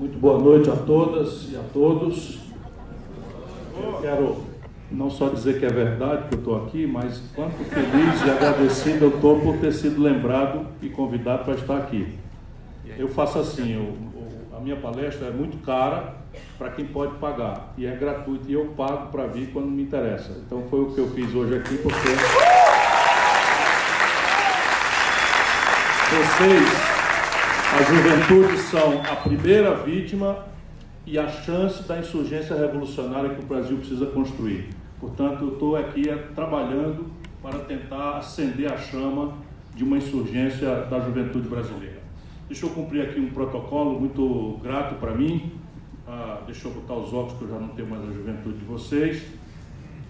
Muito boa noite a todas e a todos. Eu quero não só dizer que é verdade que eu estou aqui, mas quanto feliz e agradecido eu estou por ter sido lembrado e convidado para estar aqui. Eu faço assim, eu, a minha palestra é muito cara para quem pode pagar e é gratuito e eu pago para vir quando me interessa. Então foi o que eu fiz hoje aqui porque vocês a juventude são a primeira vítima e a chance da insurgência revolucionária que o Brasil precisa construir. Portanto, eu estou aqui trabalhando para tentar acender a chama de uma insurgência da juventude brasileira. Deixa eu cumprir aqui um protocolo muito grato para mim. Ah, deixa eu botar os óculos que eu já não tenho mais a juventude de vocês.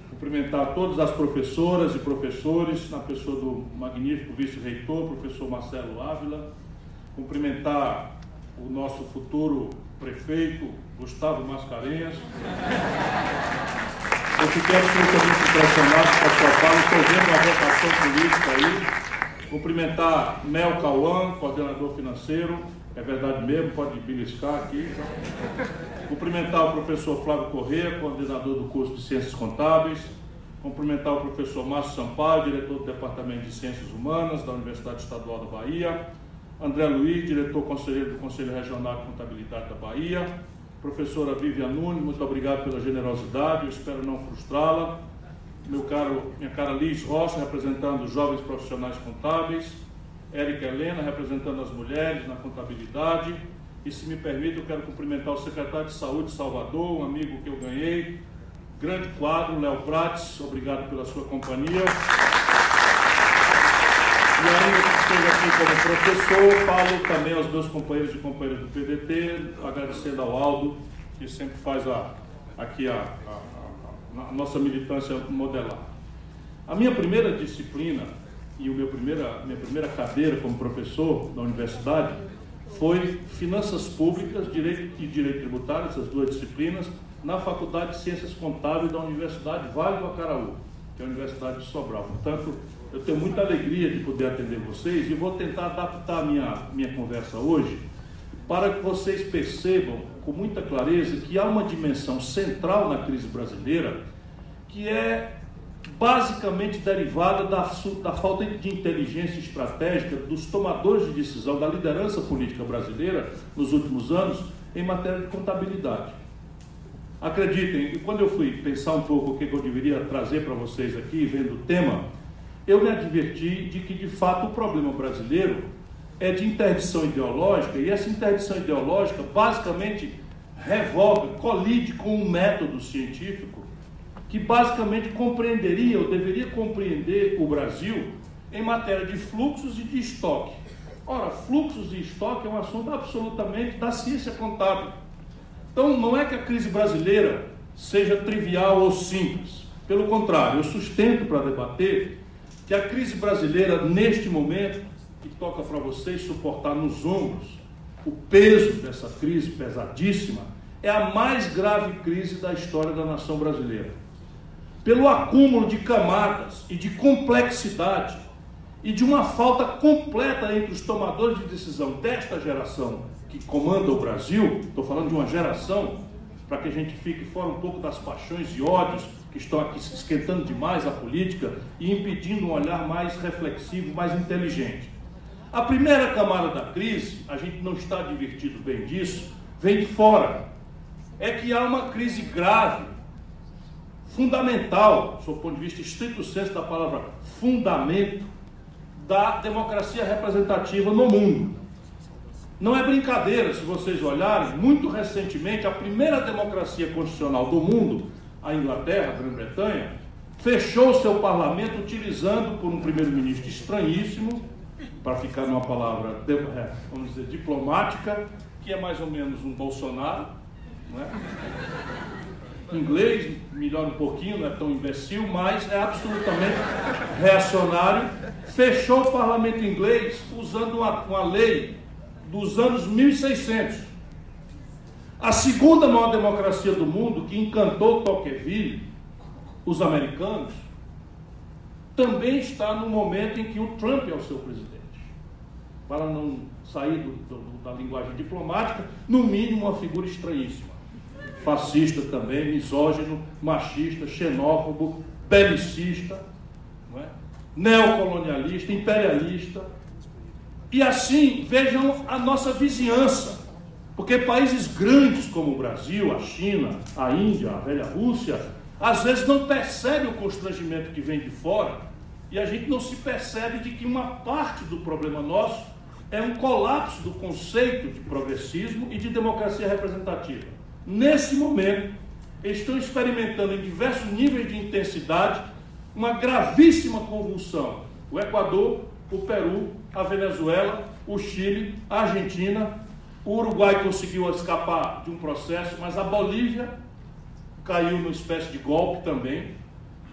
Cumprimentar todas as professoras e professores, na pessoa do magnífico vice-reitor, professor Marcelo Ávila, cumprimentar o nosso futuro prefeito, Gustavo Mascarenhas. Eu fiquei absolutamente impressionado com a sua fala, estou vendo uma votação política aí. Cumprimentar Mel Cauã, coordenador financeiro, é verdade mesmo, pode beliscar aqui. Cumprimentar o professor Flávio Corrêa, coordenador do curso de Ciências Contábeis. Cumprimentar o professor Márcio Sampaio, diretor do Departamento de Ciências Humanas da Universidade Estadual da Bahia André Luiz, diretor conselheiro do Conselho Regional de Contabilidade da Bahia, professora Vivian Nunes, muito obrigado pela generosidade, eu espero não frustrá-la. Meu caro, minha cara Liz Rocha, representando os jovens profissionais contábeis, Érica Helena, representando as mulheres na contabilidade. E se me permite, eu quero cumprimentar o secretário de Saúde de Salvador, um amigo que eu ganhei, grande quadro, Léo Prates, obrigado pela sua companhia. E esteja aqui como professor, falo também aos meus companheiros e companheiras do PDT, agradecendo ao Aldo, que sempre faz a, aqui a, a, a nossa militância modelar. A minha primeira disciplina e meu primeira, minha primeira cadeira como professor da universidade foi Finanças Públicas Direito e Direito Tributário, essas duas disciplinas, na Faculdade de Ciências Contábeis da Universidade Vale do Acaraú, que é a Universidade de Sobral. Portanto, eu tenho muita alegria de poder atender vocês e vou tentar adaptar minha, minha conversa hoje para que vocês percebam com muita clareza que há uma dimensão central na crise brasileira que é basicamente derivada da, da falta de inteligência estratégica dos tomadores de decisão, da liderança política brasileira nos últimos anos em matéria de contabilidade. Acreditem, quando eu fui pensar um pouco o que eu deveria trazer para vocês aqui, vendo o tema, eu me adverti de que, de fato, o problema brasileiro é de interdição ideológica, e essa interdição ideológica basicamente revoga, colide com um método científico que basicamente compreenderia, ou deveria compreender o Brasil em matéria de fluxos e de estoque. Ora, fluxos e estoque é um assunto absolutamente da ciência contábil. Então, não é que a crise brasileira seja trivial ou simples. Pelo contrário, eu sustento para debater que a crise brasileira, neste momento, que toca para vocês suportar nos ombros o peso dessa crise pesadíssima, é a mais grave crise da história da nação brasileira. Pelo acúmulo de camadas e de complexidade e de uma falta completa entre os tomadores de decisão desta geração que comanda o Brasil, estou falando de uma geração, para que a gente fique fora um pouco das paixões e ódios que estão aqui esquentando demais a política e impedindo um olhar mais reflexivo, mais inteligente. A primeira camada da crise, a gente não está divertido bem disso, vem de fora. É que há uma crise grave, fundamental, do ponto de vista estrito senso da palavra fundamento, da democracia representativa no mundo. Não é brincadeira, se vocês olharem, muito recentemente, a primeira democracia constitucional do mundo a Inglaterra, a Grã-Bretanha, fechou seu parlamento utilizando por um primeiro-ministro estranhíssimo, para ficar numa palavra, é, vamos dizer, diplomática, que é mais ou menos um Bolsonaro, é? inglês, melhor um pouquinho, não é tão imbecil, mas é absolutamente reacionário, fechou o parlamento inglês usando uma, uma lei dos anos 1600 a segunda maior democracia do mundo, que encantou Tocqueville, os americanos, também está no momento em que o Trump é o seu presidente. para não sair do, do, da linguagem diplomática, no mínimo uma figura estranhíssima. Fascista também, misógino, machista, xenófobo, belicista, é? neocolonialista, imperialista. E assim, vejam a nossa vizinhança. Porque países grandes como o Brasil, a China, a Índia, a velha Rússia, às vezes não percebem o constrangimento que vem de fora e a gente não se percebe de que uma parte do problema nosso é um colapso do conceito de progressismo e de democracia representativa. Nesse momento, estão experimentando em diversos níveis de intensidade uma gravíssima convulsão. O Equador, o Peru, a Venezuela, o Chile, a Argentina, o Uruguai conseguiu escapar de um processo, mas a Bolívia caiu numa espécie de golpe também.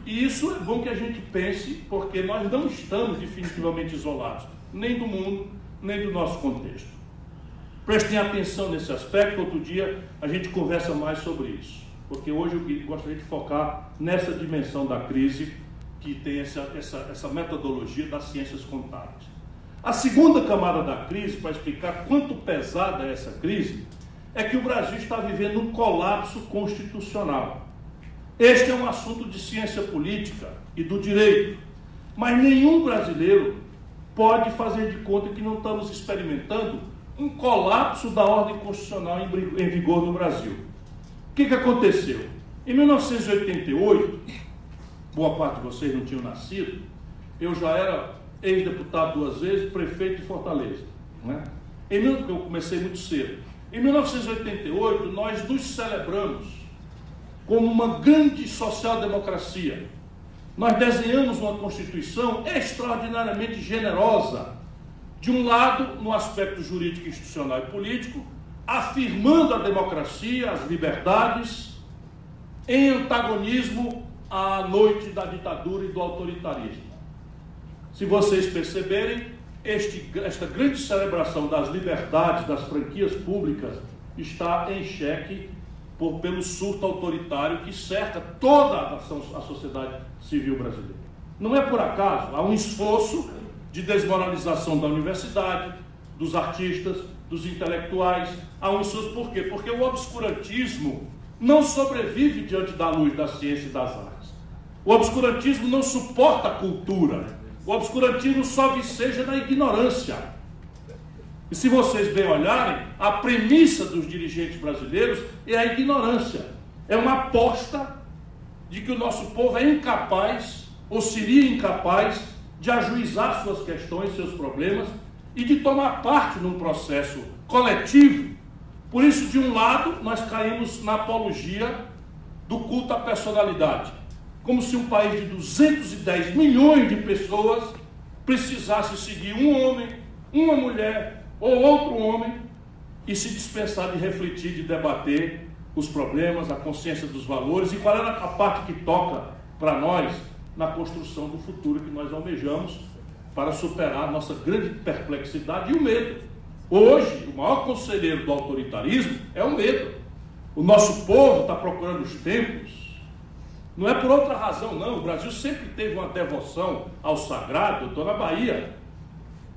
E isso é bom que a gente pense, porque nós não estamos definitivamente isolados, nem do mundo, nem do nosso contexto. Prestem atenção nesse aspecto, outro dia a gente conversa mais sobre isso, porque hoje eu gostaria de focar nessa dimensão da crise que tem essa, essa, essa metodologia das ciências contábeis. A segunda camada da crise, para explicar quanto pesada é essa crise, é que o Brasil está vivendo um colapso constitucional. Este é um assunto de ciência política e do direito, mas nenhum brasileiro pode fazer de conta que não estamos experimentando um colapso da ordem constitucional em vigor no Brasil. O que, que aconteceu? Em 1988, boa parte de vocês não tinham nascido, eu já era ex-deputado duas vezes, prefeito de Fortaleza. Não é? em, eu comecei muito cedo. Em 1988, nós nos celebramos como uma grande social-democracia nós desenhamos uma Constituição extraordinariamente generosa, de um lado, no aspecto jurídico, institucional e político, afirmando a democracia, as liberdades, em antagonismo à noite da ditadura e do autoritarismo. Se vocês perceberem, este, esta grande celebração das liberdades, das franquias públicas, está em xeque por, pelo surto autoritário que cerca toda a, a sociedade civil brasileira. Não é por acaso, há um esforço de desmoralização da universidade, dos artistas, dos intelectuais. Há um esforço por quê? Porque o obscurantismo não sobrevive diante da luz da ciência e das artes. O obscurantismo não suporta a cultura. O obscurantismo só viceja na ignorância. E se vocês bem olharem, a premissa dos dirigentes brasileiros é a ignorância. É uma aposta de que o nosso povo é incapaz, ou seria incapaz, de ajuizar suas questões, seus problemas e de tomar parte num processo coletivo. Por isso, de um lado, nós caímos na apologia do culto à personalidade, como se um país de 210 milhões de pessoas precisasse seguir um homem, uma mulher, ou outro homem e se dispensar de refletir, de debater os problemas, a consciência dos valores e qual é a parte que toca para nós na construção do futuro que nós almejamos para superar a nossa grande perplexidade e o medo. Hoje, o maior conselheiro do autoritarismo é o medo. O nosso povo está procurando os tempos. Não é por outra razão, não. O Brasil sempre teve uma devoção ao sagrado. Eu estou na Bahia,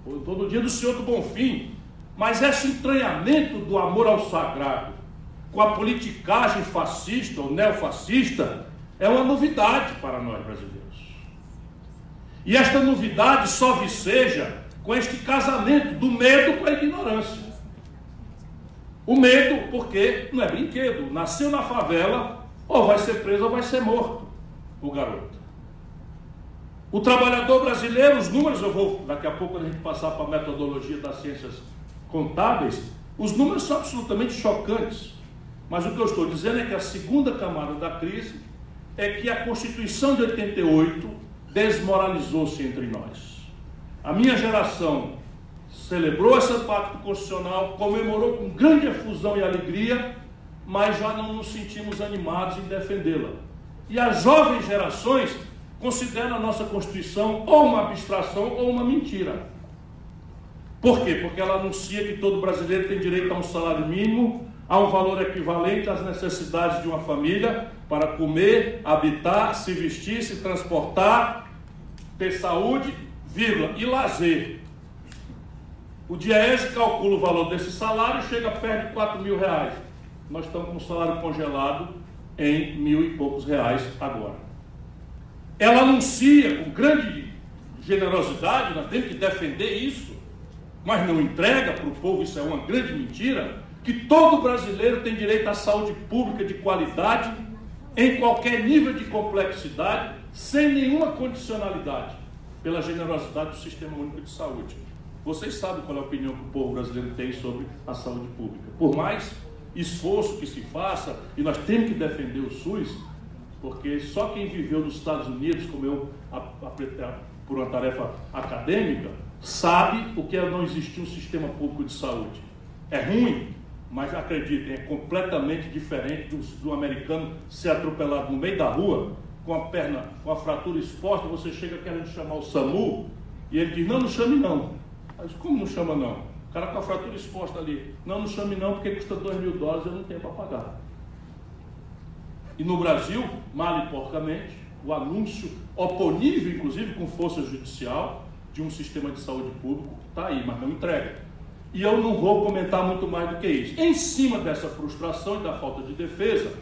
estou no dia do Senhor do Bonfim. Mas esse entranhamento do amor ao sagrado com a politicagem fascista ou neofascista é uma novidade para nós brasileiros. E esta novidade só viceja com este casamento do medo com a ignorância. O medo, porque não é brinquedo, nasceu na favela, ou vai ser preso ou vai ser morto o garoto. O trabalhador brasileiro, os números, eu vou daqui a pouco a gente passar para a metodologia das ciências contábeis, os números são absolutamente chocantes. Mas o que eu estou dizendo é que a segunda camada da crise é que a Constituição de 88 desmoralizou-se entre nós. A minha geração celebrou esse pacto constitucional, comemorou com grande efusão e alegria, mas já não nos sentimos animados em defendê-la. E as jovens gerações considera a nossa Constituição ou uma abstração ou uma mentira. Por quê? Porque ela anuncia que todo brasileiro tem direito a um salário mínimo, a um valor equivalente às necessidades de uma família para comer, habitar, se vestir, se transportar, ter saúde, vírgula, e lazer. O Diese calcula o valor desse salário e chega perto de 4 mil reais. Nós estamos com o salário congelado em mil e poucos reais agora. Ela anuncia com grande generosidade, nós temos que defender isso, mas não entrega para o povo, isso é uma grande mentira, que todo brasileiro tem direito à saúde pública de qualidade, em qualquer nível de complexidade, sem nenhuma condicionalidade, pela generosidade do Sistema Único de Saúde. Vocês sabem qual é a opinião que o povo brasileiro tem sobre a saúde pública. Por mais esforço que se faça, e nós temos que defender o SUS, porque só quem viveu nos Estados Unidos, como eu, a, a, por uma tarefa acadêmica, sabe o que é não existir um sistema público de saúde. É ruim, mas acreditem, é completamente diferente do, do americano ser atropelado no meio da rua, com a perna, com a fratura exposta, você chega querendo chamar o SAMU, e ele diz, não, não chame não. Mas como não chama não? O cara com a fratura exposta ali, não, não chame não, porque custa 2 mil dólares, eu não tenho para pagar. E no Brasil, mal e porcamente, o anúncio oponível, inclusive com força judicial, de um sistema de saúde público, está aí, mas não entrega. E eu não vou comentar muito mais do que isso. Em cima dessa frustração e da falta de defesa,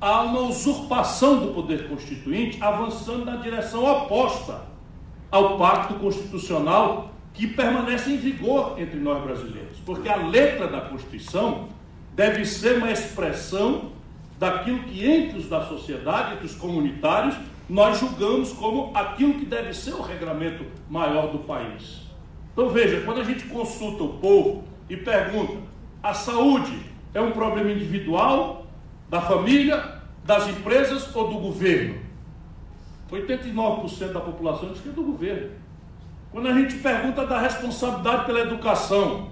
há uma usurpação do poder constituinte avançando na direção oposta ao pacto constitucional que permanece em vigor entre nós brasileiros. Porque a letra da Constituição deve ser uma expressão daquilo que entre os da sociedade, entre os comunitários, nós julgamos como aquilo que deve ser o regramento maior do país. Então veja, quando a gente consulta o povo e pergunta, a saúde é um problema individual, da família, das empresas ou do governo? 89% da população diz que é do governo. Quando a gente pergunta da responsabilidade pela educação,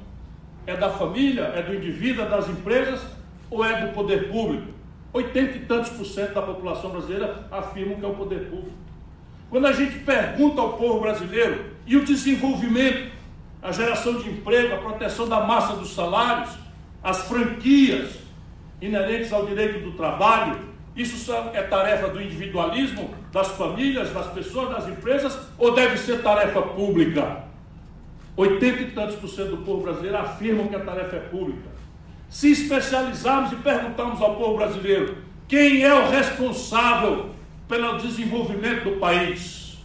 é da família, é do indivíduo, é das empresas ou é do poder público? 80 e tantos por cento da população brasileira afirmam que é o poder público. Quando a gente pergunta ao povo brasileiro e o desenvolvimento, a geração de emprego, a proteção da massa dos salários, as franquias inerentes ao direito do trabalho, isso é tarefa do individualismo, das famílias, das pessoas, das empresas, ou deve ser tarefa pública? 80 e tantos por cento do povo brasileiro afirmam que a tarefa é pública. Se especializarmos e perguntarmos ao povo brasileiro quem é o responsável pelo desenvolvimento do país.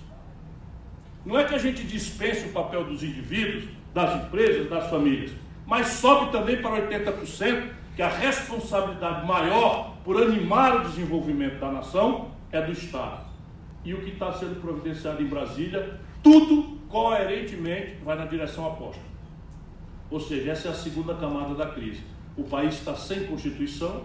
Não é que a gente dispense o papel dos indivíduos, das empresas, das famílias, mas sobe também para 80% que a responsabilidade maior por animar o desenvolvimento da nação é do Estado. E o que está sendo providenciado em Brasília, tudo coerentemente vai na direção oposta. Ou seja, essa é a segunda camada da crise. O país está sem Constituição,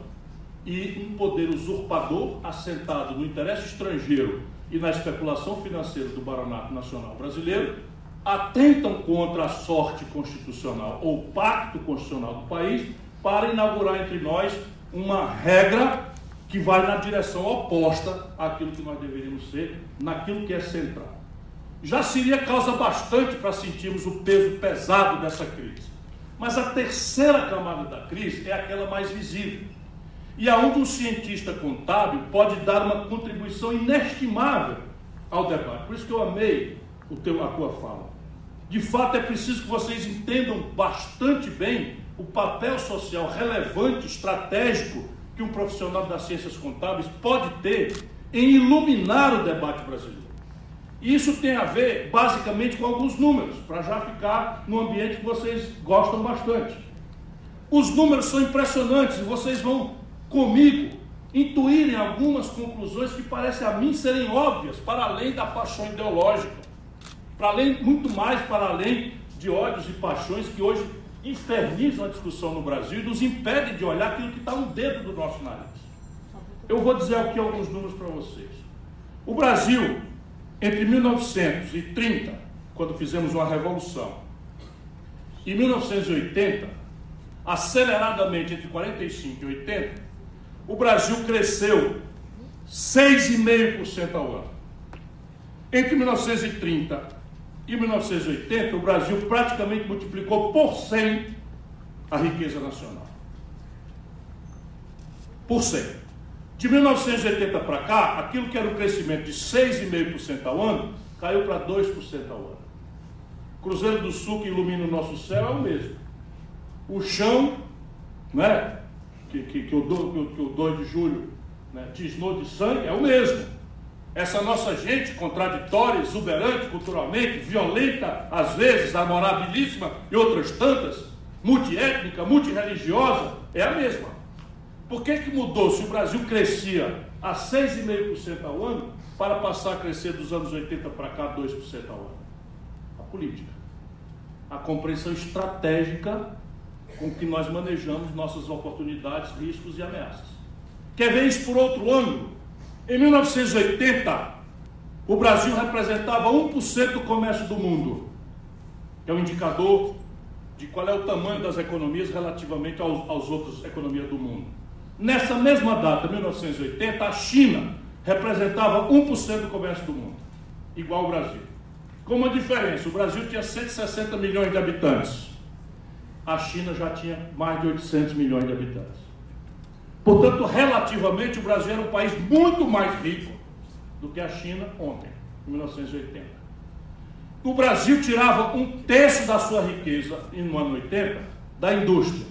e um poder usurpador assentado no interesse estrangeiro e na especulação financeira do Baronato Nacional Brasileiro atentam contra a sorte constitucional ou pacto constitucional do país para inaugurar entre nós uma regra que vai na direção oposta àquilo que nós deveríamos ser, naquilo que é central. Já seria causa bastante para sentirmos o peso pesado dessa crise. Mas a terceira camada da crise é aquela mais visível e aonde um cientista contábil pode dar uma contribuição inestimável ao debate. Por isso que eu amei o teu, a tua fala. De fato, é preciso que vocês entendam bastante bem o papel social relevante, estratégico, que um profissional das ciências contábeis pode ter em iluminar o debate brasileiro. Isso tem a ver, basicamente, com alguns números, para já ficar no ambiente que vocês gostam bastante. Os números são impressionantes e vocês vão comigo intuírem algumas conclusões que parecem a mim serem óbvias, para além da paixão ideológica, para além, muito mais para além de ódios e paixões que hoje infernizam a discussão no Brasil e nos impedem de olhar aquilo que está no dedo do nosso nariz. Eu vou dizer aqui alguns números para vocês. O Brasil, entre 1930, quando fizemos uma revolução, e 1980, aceleradamente entre 45 e 80, o Brasil cresceu 6,5% ao ano. Entre 1930 e 1980, o Brasil praticamente multiplicou por 100 a riqueza nacional. Por 100. De 1980 para cá, aquilo que era um crescimento de 6,5% ao ano, caiu para 2% ao ano. Cruzeiro do Sul que ilumina o nosso céu é o mesmo. O chão, né, que, que, que, o, que, que o 2 de julho né, tisnou de sangue, é o mesmo. Essa nossa gente contraditória, exuberante culturalmente, violenta às vezes, amorabilíssima e outras tantas, multiétnica, multireligiosa, é a mesma. Por que, que mudou se o Brasil crescia a 6,5% ao ano para passar a crescer dos anos 80 para cá 2% ao ano? A política. A compreensão estratégica com que nós manejamos nossas oportunidades, riscos e ameaças. Quer ver isso por outro ângulo? Em 1980, o Brasil representava 1% do comércio do mundo, que é um indicador de qual é o tamanho das economias relativamente aos, aos outras economias do mundo. Nessa mesma data, 1980, a China representava 1% do comércio do mundo, igual ao Brasil. Com uma diferença, o Brasil tinha 160 milhões de habitantes, a China já tinha mais de 800 milhões de habitantes. Portanto, relativamente, o Brasil era um país muito mais rico do que a China ontem, em 1980. O Brasil tirava um terço da sua riqueza, no ano 80, da indústria,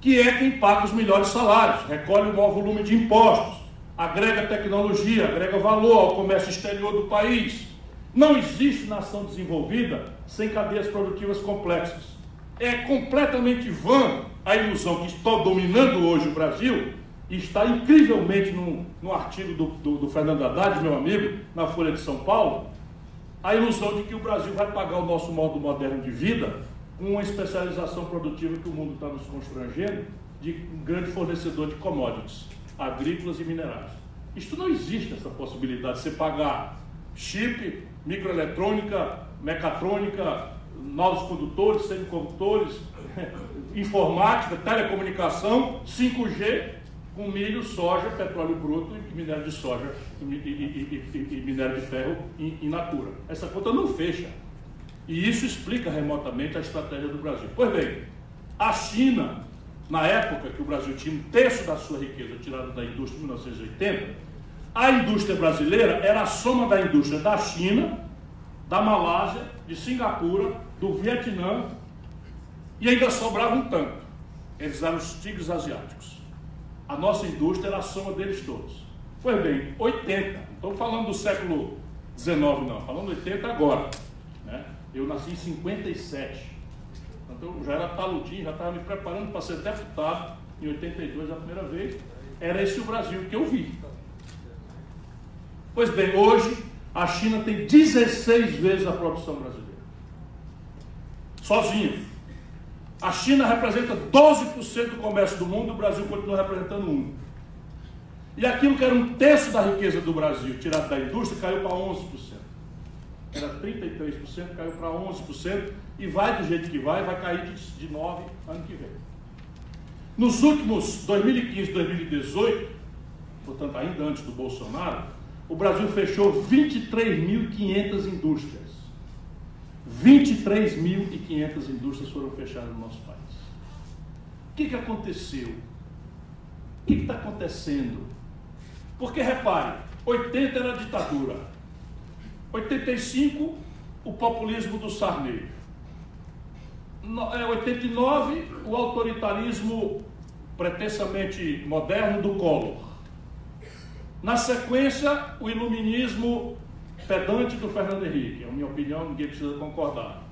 que é quem paga os melhores salários, recolhe o maior volume de impostos, agrega tecnologia, agrega valor ao comércio exterior do país. Não existe nação desenvolvida sem cadeias produtivas complexas. É completamente vã a ilusão que está dominando hoje o Brasil, está incrivelmente no, no artigo do, do, do Fernando Haddad, meu amigo, na Folha de São Paulo, a ilusão de que o Brasil vai pagar o nosso modo moderno de vida com uma especialização produtiva que o mundo está nos constrangendo de um grande fornecedor de commodities agrícolas e minerais. Isto não existe essa possibilidade de você pagar chip, microeletrônica, mecatrônica, novos condutores, semicondutores, informática, telecomunicação, 5G, com milho, soja, petróleo bruto e minério de soja e, e, e, e minério de ferro in natura. Essa conta não fecha. E isso explica remotamente a estratégia do Brasil. Pois bem, a China, na época que o Brasil tinha um terço da sua riqueza tirada da indústria em 1980, a indústria brasileira era a soma da indústria da China, da Malásia, de Singapura, do Vietnã e ainda sobrava um tanto. Eles eram os tigres asiáticos. A nossa indústria era a soma deles todos. Pois bem, 80. Não estou falando do século XIX, não. Falando 80 agora. Né? Eu nasci em 57. Então eu já era taludinho, já estava me preparando para ser deputado em 82 a primeira vez. Era esse o Brasil que eu vi. Pois bem, hoje a China tem 16 vezes a produção brasileira sozinho. A China representa 12% do comércio do mundo, o Brasil continua representando 1%. E aquilo que era um terço da riqueza do Brasil, tirado da indústria, caiu para 11%. Era 33%, caiu para 11%, e vai do jeito que vai, vai cair de, de 9% ano que vem. Nos últimos 2015, 2018, portanto ainda antes do Bolsonaro, o Brasil fechou 23.500 indústrias. 23.500 indústrias foram fechadas no nosso país. O que, que aconteceu? O que está acontecendo? Porque repare, 80 era ditadura, 85 o populismo do Sarney, 89 é, o autoritarismo pretensamente moderno do Collor. Na sequência, o iluminismo pedante do Fernando Henrique, é a minha opinião, ninguém precisa concordar.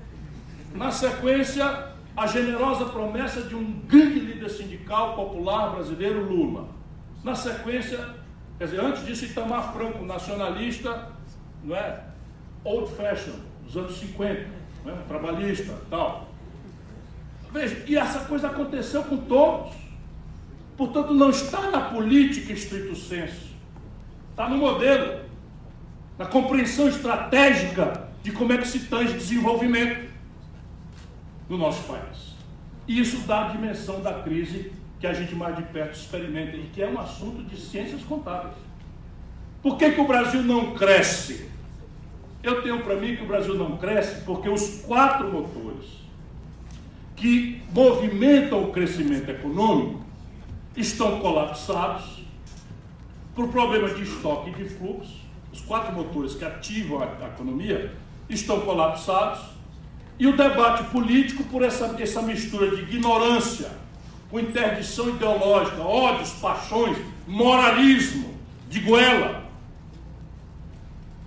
Na sequência, a generosa promessa de um grande líder sindical popular brasileiro, Lula. Na sequência, quer dizer, antes disso, Itamar Franco, nacionalista, não é? Old fashion, dos anos 50, não é? trabalhista, tal. Veja, e essa coisa aconteceu com todos. Portanto, não está na política estrito senso, está no modelo na compreensão estratégica de como é que se tange desenvolvimento no nosso país. E isso dá a dimensão da crise que a gente mais de perto experimenta e que é um assunto de ciências contábeis. Por que, que o Brasil não cresce? Eu tenho para mim que o Brasil não cresce porque os quatro motores que movimentam o crescimento econômico estão colapsados por problemas de estoque e de fluxo os quatro motores que ativam a, a economia estão colapsados E o debate político por essa, essa mistura de ignorância, com interdição ideológica, ódios, paixões, moralismo, de goela.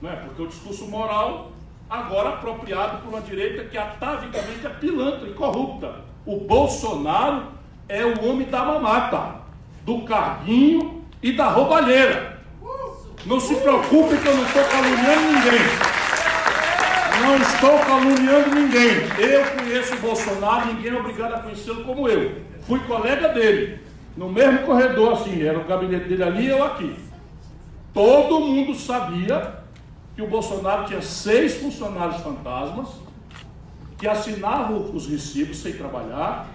Não é? Porque o discurso moral, agora apropriado por uma direita que atavicamente é pilantra e corrupta. O Bolsonaro é o homem da mamata, do carguinho e da roubalheira. Não se preocupe que eu não estou caluniando ninguém. Não estou caluniando ninguém. Eu conheço o Bolsonaro, ninguém é obrigado a conhecê-lo como eu. Fui colega dele, no mesmo corredor, assim, era o gabinete dele ali e eu aqui. Todo mundo sabia que o Bolsonaro tinha seis funcionários fantasmas que assinavam os recibos sem trabalhar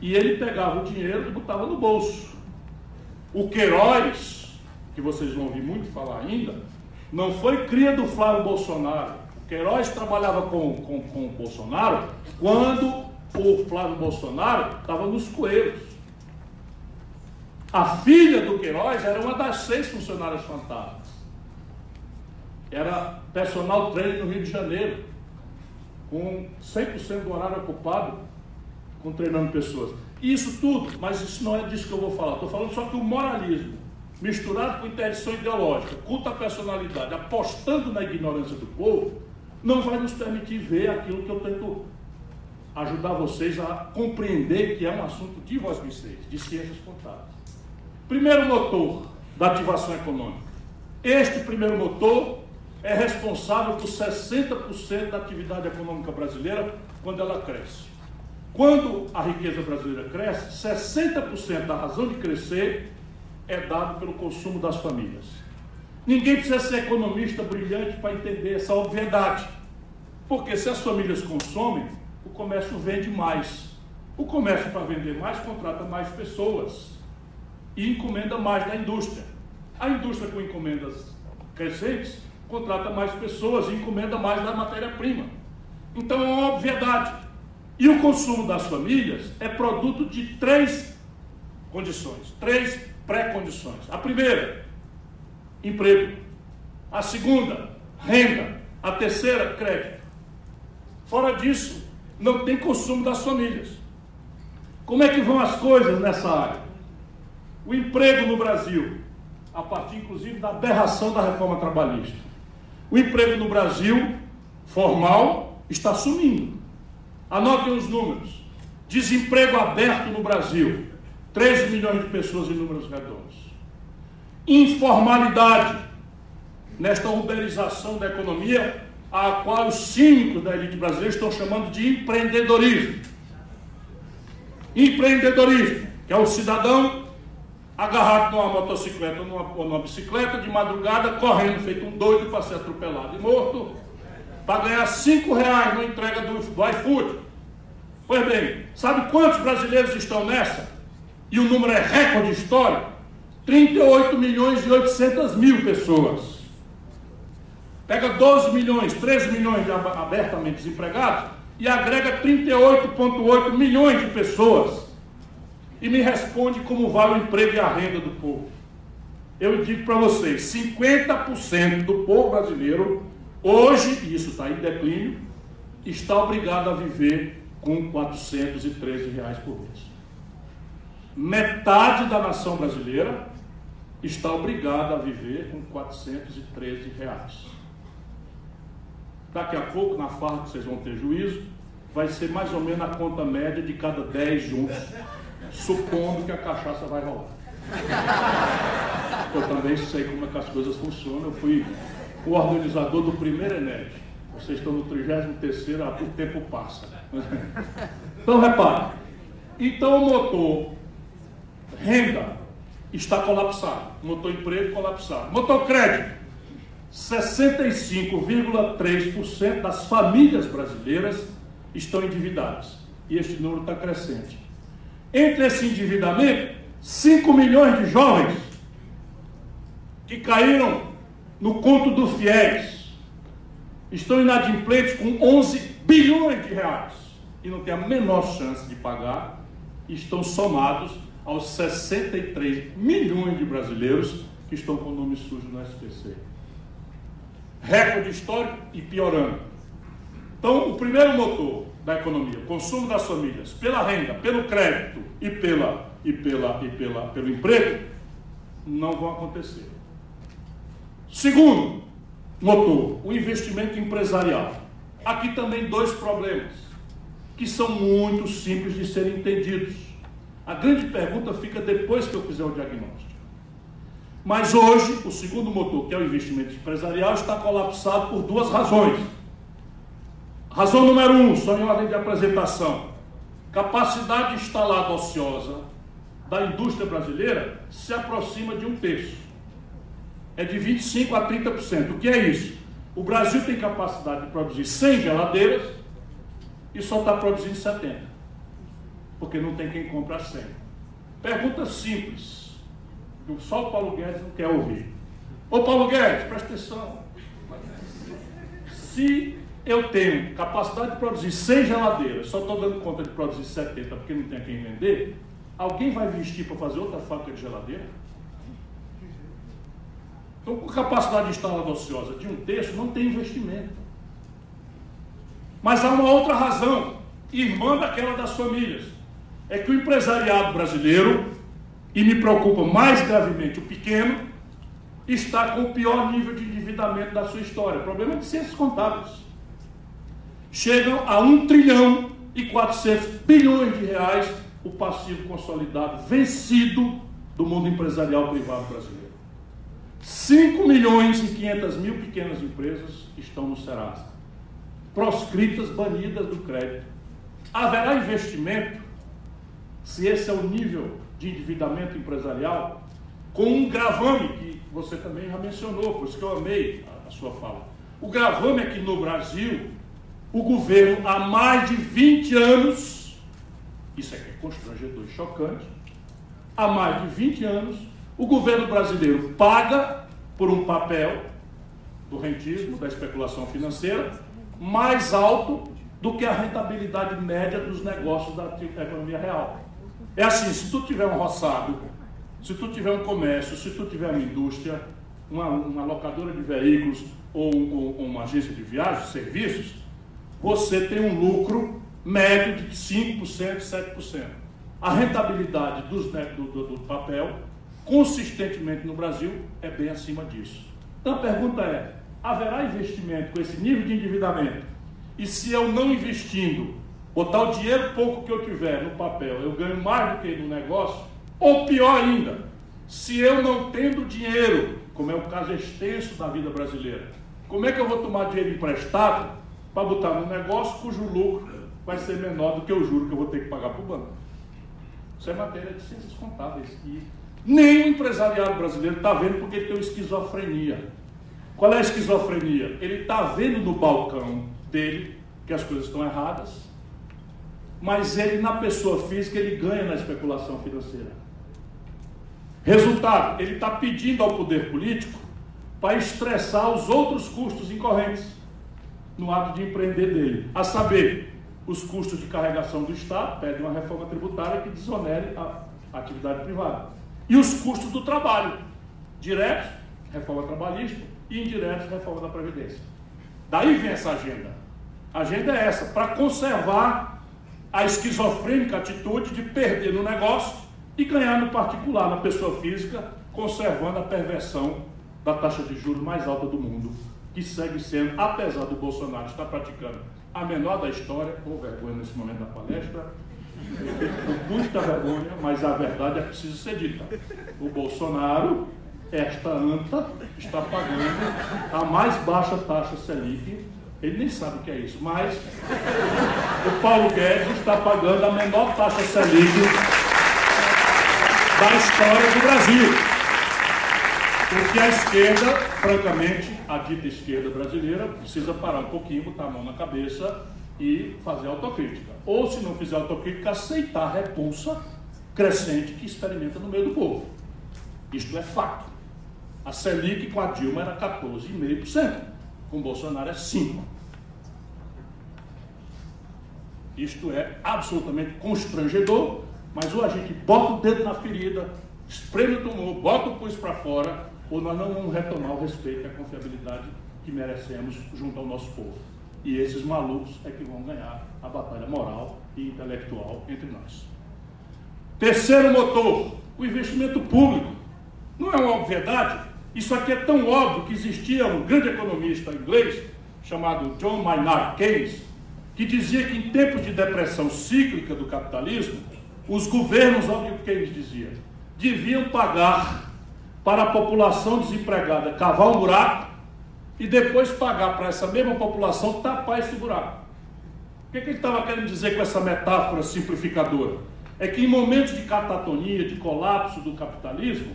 e ele pegava o dinheiro e botava no bolso. O Queiroz, que vocês vão ouvir muito falar ainda, não foi cria do Flávio Bolsonaro. Queiroz trabalhava com, com, com o Bolsonaro quando o Flávio Bolsonaro estava nos coelhos. A filha do Queiroz era uma das seis funcionárias fantasmas. Era personal trainer no Rio de Janeiro, com 100% do horário ocupado, com treinando pessoas. Isso tudo, mas isso não é disso que eu vou falar. Estou falando só que o moralismo, misturado com interdição ideológica, culto à personalidade, apostando na ignorância do povo, não vai nos permitir ver aquilo que eu tento ajudar vocês a compreender que é um assunto de vós vocês, de ciências contábeis. Primeiro motor da ativação econômica. Este primeiro motor é responsável por 60% da atividade econômica brasileira quando ela cresce. Quando a riqueza brasileira cresce, 60% da razão de crescer é dado pelo consumo das famílias. Ninguém precisa ser economista brilhante para entender essa obviedade. Porque se as famílias consomem, o comércio vende mais. O comércio, para vender mais, contrata mais pessoas e encomenda mais da indústria. A indústria, com encomendas crescentes, contrata mais pessoas e encomenda mais da matéria-prima. Então é uma obviedade. E o consumo das famílias é produto de três condições, três pré-condições. A primeira, emprego. A segunda, renda. A terceira, crédito. Fora disso, não tem consumo das famílias. Como é que vão as coisas nessa área? O emprego no Brasil, a partir inclusive da aberração da reforma trabalhista. O emprego no Brasil, formal, está sumindo. Anotem os números. Desemprego aberto no Brasil, 13 milhões de pessoas em números redondos informalidade, nesta uberização da economia, a qual os cínicos da elite brasileira estão chamando de empreendedorismo. Empreendedorismo, que é o cidadão agarrado numa motocicleta ou numa, ou numa bicicleta de madrugada, correndo feito um doido para ser atropelado e morto, para ganhar cinco reais na entrega do, do iFood. Pois bem, sabe quantos brasileiros estão nessa? E o número é recorde histórico. 38 milhões e 800 mil pessoas. Pega 12 milhões, 13 milhões de abertamente desempregados e agrega 38,8 milhões de pessoas. E me responde como vai o emprego e a renda do povo. Eu digo para vocês: 50% do povo brasileiro, hoje, e isso está em declínio, está obrigado a viver com 413 reais por mês. Metade da nação brasileira está obrigado a viver com 413 reais. Daqui a pouco, na farra que vocês vão ter juízo, vai ser mais ou menos a conta média de cada 10 juntos, supondo que a cachaça vai rolar. Eu também sei como é que as coisas funcionam. Eu fui o organizador do primeiro Enem. Vocês estão no 33 o tempo passa. Então repare. Então o motor renda está colapsado. Motor emprego colapsado. Motor crédito. 65,3% das famílias brasileiras estão endividadas. E este número está crescente. Entre esse endividamento, 5 milhões de jovens que caíram no conto do FIES estão inadimplentes com 11 bilhões de reais e não têm a menor chance de pagar, estão somados aos 63 milhões de brasileiros que estão com o nome sujo no SPC. Recorde histórico e piorando. Então, o primeiro motor da economia, consumo das famílias, pela renda, pelo crédito e, pela, e, pela, e pela, pelo emprego, não vão acontecer. Segundo motor, o investimento empresarial. Aqui também dois problemas, que são muito simples de serem entendidos. A grande pergunta fica depois que eu fizer o diagnóstico. Mas hoje, o segundo motor, que é o investimento empresarial, está colapsado por duas razões. Razão número um, só em ordem de apresentação. Capacidade instalada ociosa da indústria brasileira se aproxima de um terço. É de 25% a 30%. O que é isso? O Brasil tem capacidade de produzir 100 geladeiras e só está produzindo 70. Porque não tem quem compra 100. Pergunta simples. Só o Paulo Guedes não quer ouvir. Ô Paulo Guedes, presta atenção. Se eu tenho capacidade de produzir 100 geladeiras, só estou dando conta de produzir 70 porque não tem quem vender, alguém vai investir para fazer outra fábrica de geladeira? Então, com capacidade instalada ociosa de um terço, não tem investimento. Mas há uma outra razão, irmã daquela das famílias, é que o empresariado brasileiro, e me preocupa mais gravemente o pequeno, está com o pior nível de endividamento da sua história. O problema é de ciências contábeis chegam a 1 trilhão e 400 bilhões de reais o passivo consolidado vencido do mundo empresarial privado brasileiro. 5 milhões e 500 mil pequenas empresas estão no Serasa, proscritas, banidas do crédito. Haverá investimento, se esse é o nível de endividamento empresarial, com um gravame que você também já mencionou, por isso que eu amei a, sua fala. O gravame é que no Brasil o governo há mais de 20 anos, isso é constrangedor e chocante, há mais de 20 anos, o governo brasileiro paga por um papel do rentismo, da especulação financeira, mais alto do que a rentabilidade média dos negócios da economia real. É assim, se tu tiver um roçado, se tu tiver um comércio, se tu tiver uma indústria, uma, uma locadora de veículos ou, ou uma agência de viagens, serviços, você tem um lucro médio de 5%, 7%. A rentabilidade dos, né, do, do, do papel, consistentemente no Brasil, é bem acima disso. Então a pergunta é: haverá investimento com esse nível de endividamento? E se eu não investindo, botar o dinheiro pouco que eu tiver no papel, eu ganho mais do que no negócio? Ou pior ainda, se eu não tendo dinheiro, como é o caso extenso da vida brasileira, como é que eu vou tomar dinheiro emprestado para botar num negócio cujo lucro vai ser menor do que o juro que eu vou ter que pagar para o banco. Isso é matéria de ciências contábeis. E nem o empresariado brasileiro está vendo porque ele tem uma esquizofrenia. Qual é a esquizofrenia? Ele está vendo no balcão dele que as coisas estão erradas, mas ele, na pessoa física, ele ganha na especulação financeira. Resultado, ele está pedindo ao poder político para estressar os outros custos incorrentes no ato de empreender dele. A saber, os custos de carregação do Estado, pede uma reforma tributária que desonere a atividade privada. E os custos do trabalho, diretos, reforma trabalhista, e indiretos, reforma da Previdência. Daí vem essa agenda. A agenda é essa, para conservar a esquizofrênica atitude de perder no negócio e ganhar no particular, na pessoa física, conservando a perversão da taxa de juros mais alta do mundo que segue sendo, apesar do Bolsonaro estar praticando a menor da história, com vergonha nesse momento da palestra, com muita vergonha, mas a verdade é preciso ser dita. O Bolsonaro, esta anta, está pagando a mais baixa taxa Selic. Ele nem sabe o que é isso, mas o Paulo Guedes está pagando a menor taxa Selic da história do Brasil. Porque a esquerda, francamente, a dita esquerda brasileira, precisa parar um pouquinho, botar a mão na cabeça e fazer autocrítica. Ou, se não fizer autocrítica, aceitar a repulsa crescente que experimenta no meio do povo. Isto é fato. A Selic com a Dilma era 14,5%, com Bolsonaro é 5%. Isto é absolutamente constrangedor, mas ou a gente bota o dedo na ferida, espreme o tumor, bota o pulso para fora ou nós não vamos retomar o respeito e a confiabilidade que merecemos junto ao nosso povo. E esses malucos é que vão ganhar a batalha moral e intelectual entre nós. Terceiro motor, o investimento público. Não é uma obviedade? Isso aqui é tão óbvio que existia um grande economista inglês chamado John Maynard Keynes, que dizia que em tempos de depressão cíclica do capitalismo, os governos, olha o que Keynes dizia, deviam pagar para a população desempregada cavar um buraco e depois pagar para essa mesma população tapar esse buraco. O que, que ele estava querendo dizer com essa metáfora simplificadora? É que em momentos de catatonia, de colapso do capitalismo,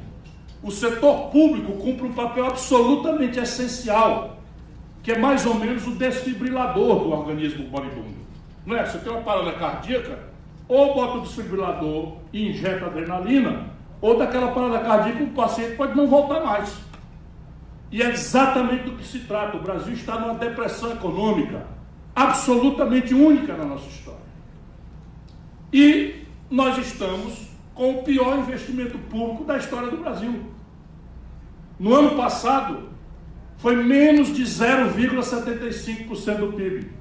o setor público cumpre um papel absolutamente essencial, que é mais ou menos o desfibrilador do organismo moribundo. Não é? Você tem uma parada cardíaca, ou bota o desfibrilador e injeta adrenalina, ou daquela parada cardíaca o paciente pode não voltar mais. E é exatamente do que se trata. O Brasil está numa depressão econômica absolutamente única na nossa história. E nós estamos com o pior investimento público da história do Brasil. No ano passado, foi menos de 0,75% do PIB.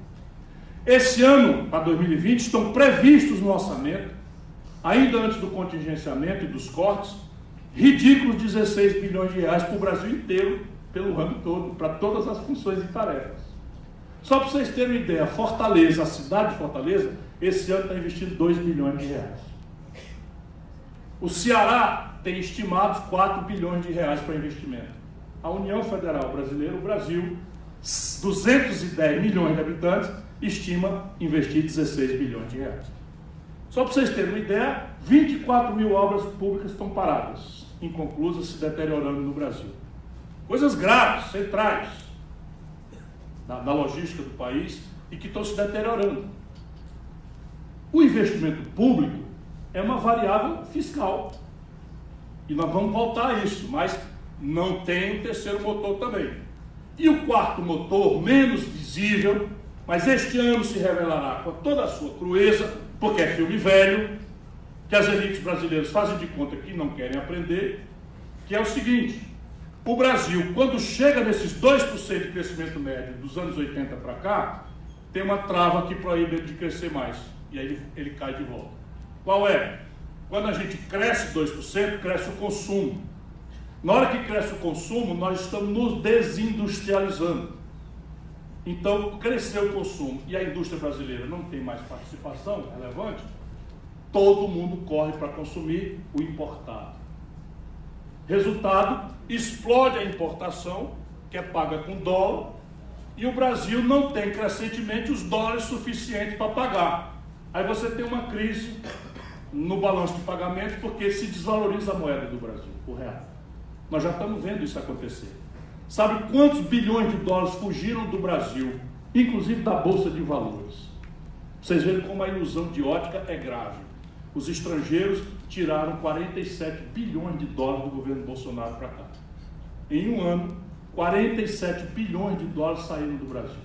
Esse ano, para 2020, estão previstos no orçamento, ainda antes do contingenciamento e dos cortes, ridículos 16 bilhões de reais para o Brasil inteiro pelo ramo todo, para todas as funções e tarefas. Só para vocês terem uma ideia, Fortaleza, a cidade de Fortaleza, esse ano está investindo 2 bilhões de reais. O Ceará tem estimados 4 bilhões de reais para investimento. A União Federal Brasileira, o Brasil, 210 milhões de habitantes, estima investir 16 bilhões de reais. Só para vocês terem uma ideia, 24 mil obras públicas estão paradas, inconclusas, se deteriorando no Brasil. Coisas graves, centrais da, da logística do país e que estão se deteriorando. O investimento público é uma variável fiscal. E nós vamos voltar a isso, mas não tem o terceiro motor também. E o quarto motor, menos visível, mas este ano se revelará com toda a sua crueza, porque é filme velho, que as elites brasileiras fazem de conta que não querem aprender, que é o seguinte: o Brasil, quando chega nesses 2% de crescimento médio dos anos 80 para cá, tem uma trava que proíbe ele de crescer mais. E aí ele, ele cai de volta. Qual é? Quando a gente cresce 2%, cresce o consumo. Na hora que cresce o consumo, nós estamos nos desindustrializando. Então, cresceu o consumo e a indústria brasileira não tem mais participação relevante, todo mundo corre para consumir o importado. Resultado, explode a importação, que é paga com dólar, e o Brasil não tem crescentemente os dólares suficientes para pagar. Aí você tem uma crise no balanço de pagamentos porque se desvaloriza a moeda do Brasil, o real. Nós já estamos vendo isso acontecer. Sabe quantos bilhões de dólares fugiram do Brasil, inclusive da Bolsa de Valores? Vocês veem como a ilusão de ótica é grave. Os estrangeiros tiraram 47 bilhões de dólares do governo Bolsonaro para cá. Em um ano, 47 bilhões de dólares saíram do Brasil.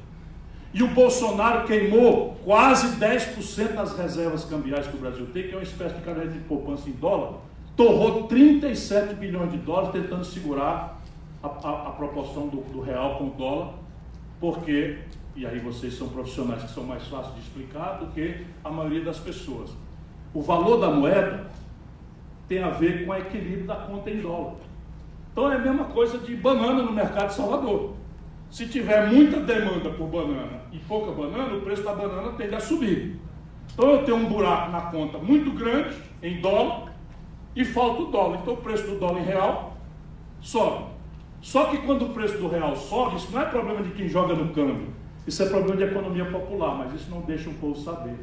E o Bolsonaro queimou quase 10% das reservas cambiais que o Brasil tem, que é uma espécie de caderneta de poupança em dólar, torrou 37 bilhões de dólares tentando segurar a, a, a proporção do, do real com o dólar, porque, e aí vocês são profissionais que são mais fáceis de explicar do que a maioria das pessoas. O valor da moeda tem a ver com o equilíbrio da conta em dólar. Então é a mesma coisa de banana no mercado de Salvador. Se tiver muita demanda por banana e pouca banana, o preço da banana tende a subir. Então eu tenho um buraco na conta muito grande em dólar e falta o dólar. Então o preço do dólar em real sobe. Só que quando o preço do real sobe, isso não é problema de quem joga no câmbio. Isso é problema de economia popular, mas isso não deixa o povo saber.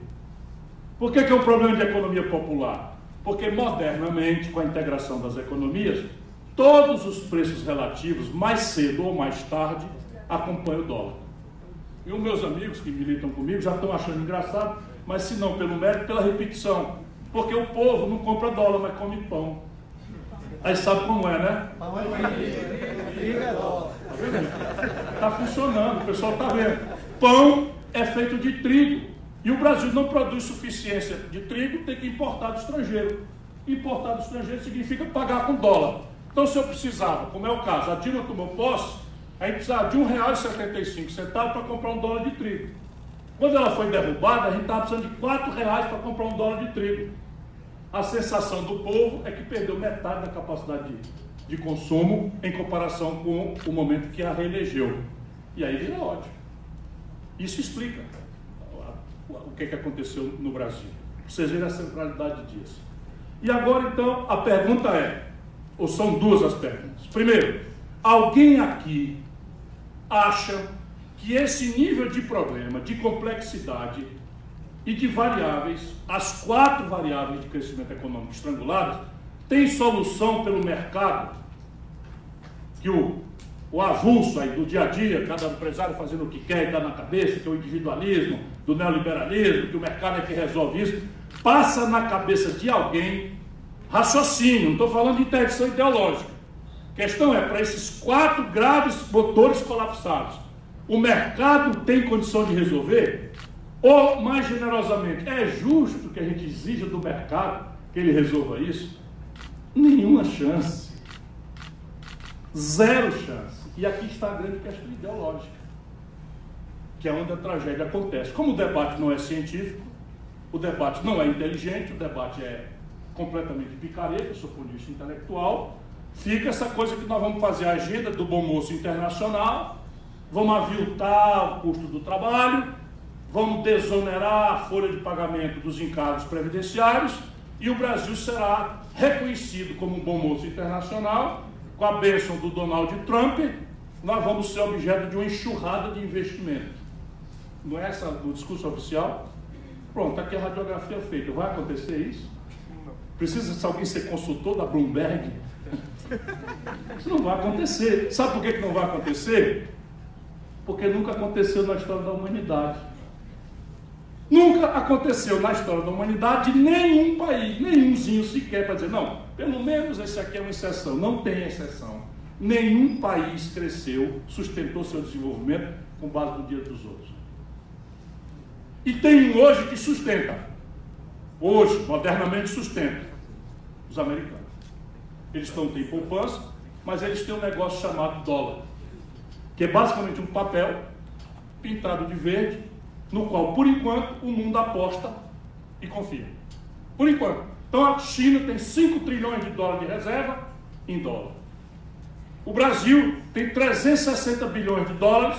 Por que, que é um problema de economia popular? Porque modernamente, com a integração das economias, todos os preços relativos, mais cedo ou mais tarde, acompanham o dólar. E os meus amigos que militam comigo já estão achando engraçado, mas se não pelo mérito, pela repetição. Porque o povo não compra dólar, mas come pão. Aí sabe como é, né? Pão é dólar. Está funcionando, o pessoal está vendo. Pão é feito de trigo. E o Brasil não produz suficiência de trigo, tem que importar do estrangeiro. Importar do estrangeiro significa pagar com dólar. Então, se eu precisava, como é o caso, a Dilma tomou posse, a gente precisava de R$ 1,75 para comprar um dólar de trigo. Quando ela foi derrubada, a gente estava precisando de R$ reais para comprar um dólar de trigo. A sensação do povo é que perdeu metade da capacidade de, de consumo em comparação com o momento que a reelegeu. E aí vira ódio. Isso explica o que, que aconteceu no Brasil. Vocês verem a centralidade disso. E agora, então, a pergunta é, ou são duas as perguntas. Primeiro, alguém aqui acha que esse nível de problema, de complexidade e de variáveis, as quatro variáveis de crescimento econômico estranguladas, tem solução pelo mercado? Que o, o avulso aí do dia a dia, cada empresário fazendo o que quer e dá na cabeça, que é o individualismo, do neoliberalismo, que o mercado é que resolve isso, passa na cabeça de alguém raciocínio, não estou falando de interdição ideológica. Questão é, para esses quatro graves motores colapsados, o mercado tem condição de resolver? Ou, mais generosamente, é justo que a gente exija do mercado que ele resolva isso? Nenhuma chance. Zero chance. E aqui está a grande questão ideológica, que é onde a tragédia acontece. Como o debate não é científico, o debate não é inteligente, o debate é completamente picareta, do ponto intelectual, fica essa coisa que nós vamos fazer a agenda do bom moço internacional, vamos aviltar o custo do trabalho, vamos desonerar a folha de pagamento dos encargos previdenciários e o Brasil será reconhecido como um bom moço internacional, com a bênção do Donald Trump, nós vamos ser objeto de uma enxurrada de investimento. Não é essa o discurso oficial? Pronto, aqui a radiografia feita. Vai acontecer isso? Precisa se alguém ser consultor da Bloomberg? Isso não vai acontecer. Sabe por que, que não vai acontecer? Porque nunca aconteceu na história da humanidade. Nunca aconteceu na história da humanidade nenhum país, nenhumzinho sequer para dizer, não, pelo menos esse aqui é uma exceção. Não tem exceção. Nenhum país cresceu, sustentou seu desenvolvimento com base no dia dos outros. E tem um hoje que sustenta hoje, modernamente, sustenta os americanos. Eles não têm poupança, mas eles têm um negócio chamado dólar, que é basicamente um papel pintado de verde, no qual, por enquanto, o mundo aposta e confia. Por enquanto. Então a China tem 5 trilhões de dólares de reserva em dólar. O Brasil tem 360 bilhões de dólares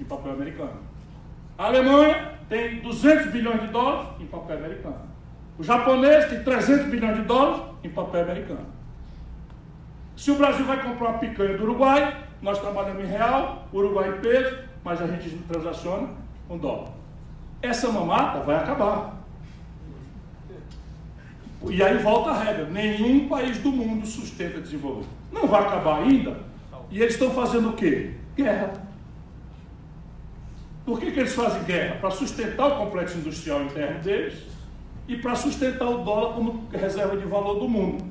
em papel americano. A Alemanha tem 200 bilhões de dólares em papel americano. O japonês tem 300 bilhões de dólares em papel americano. Se o Brasil vai comprar uma picanha do Uruguai, nós trabalhamos em real, Uruguai em peso, mas a gente transaciona com dólar. Essa mamata vai acabar. E aí volta a regra: nenhum país do mundo sustenta desenvolvimento. Não vai acabar ainda. E eles estão fazendo o quê? Guerra. Por que, que eles fazem guerra? Para sustentar o complexo industrial interno deles e para sustentar o dólar como reserva de valor do mundo.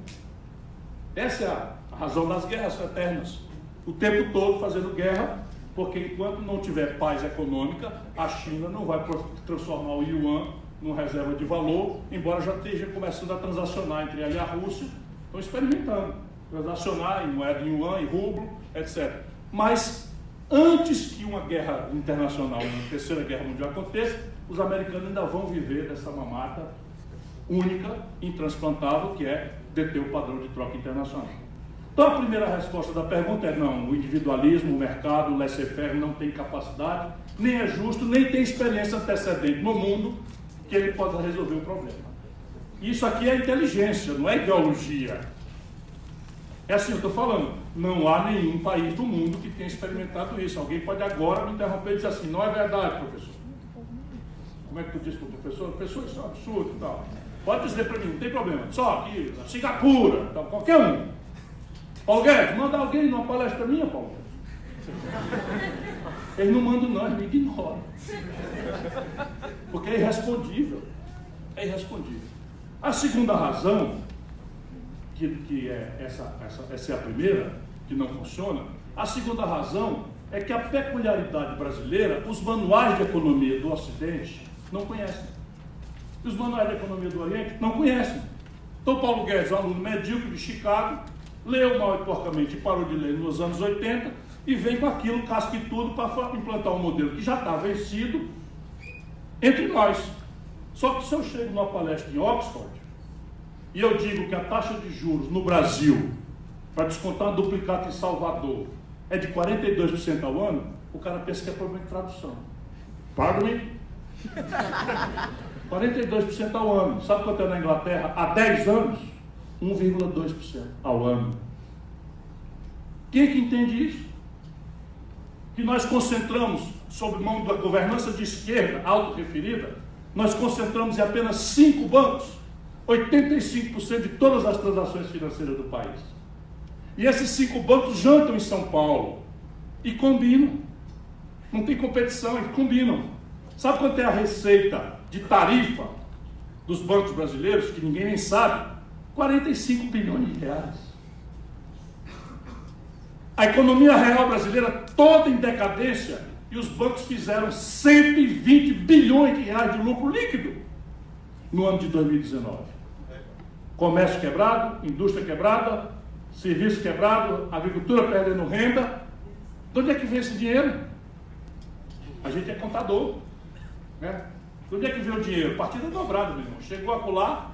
Essa é a razão das guerras eternas. O tempo todo fazendo guerra, porque enquanto não tiver paz econômica, a China não vai transformar o yuan numa reserva de valor, embora já esteja começando a transacionar entre ela e a Rússia, estão experimentando, transacionar em moeda em yuan, em rublo, etc. Mas antes que uma guerra internacional, uma terceira guerra mundial aconteça, os americanos ainda vão viver dessa mamata única, intransplantável, que é deter o padrão de troca internacional. Então a primeira resposta da pergunta é não, o individualismo, o mercado, o laissez-faire não tem capacidade, nem é justo, nem tem experiência antecedente no mundo que ele possa resolver o problema. Isso aqui é inteligência, não é ideologia. É assim, eu estou falando, não há nenhum país do mundo que tenha experimentado isso. Alguém pode agora me interromper e dizer assim, não é verdade, professor. Como é que tu disse para o professor? Professor, isso é um absurdo e tal. Pode dizer para mim, não tem problema. Só aqui, Singapura, tal, qualquer um. Paulo Guedes, manda alguém numa palestra minha, Paulo. Eles não mandam não, eles me ignoram. Porque é irrespondível. É irrespondível. A segunda razão que, que é essa, essa, essa é a primeira, que não funciona. A segunda razão é que a peculiaridade brasileira, os manuais de economia do Ocidente não conhecem. Os manuais de economia do Oriente não conhecem. Então, Paulo Guedes, um aluno medíocre de Chicago, leu mal e porcamente e parou de ler nos anos 80, e vem com aquilo, casca e tudo, para implantar um modelo que já está vencido entre nós. Só que se eu chego numa palestra em Oxford e eu digo que a taxa de juros no Brasil, para descontar um duplicata em Salvador, é de 42% ao ano, o cara pensa que é problema de tradução. Pardon me? 42% ao ano. Sabe quanto é na Inglaterra? Há 10 anos? 1,2% ao ano. Quem é que entende isso? Que nós concentramos, sob mão da governança de esquerda auto-referida, nós concentramos em apenas cinco bancos 85% de todas as transações financeiras do país. E esses cinco bancos jantam em São Paulo e combinam. Não tem competição, eles combinam. Sabe quanto é a receita de tarifa dos bancos brasileiros, que ninguém nem sabe? 45 bilhões de reais. A economia real brasileira toda em decadência e os bancos fizeram 120 bilhões de reais de lucro líquido no ano de 2019. Comércio quebrado, indústria quebrada, serviço quebrado, agricultura perdendo renda. De onde é que vem esse dinheiro? A gente é contador. Né? De onde é que vem o dinheiro? Partida dobrada, meu irmão. Chegou a pular,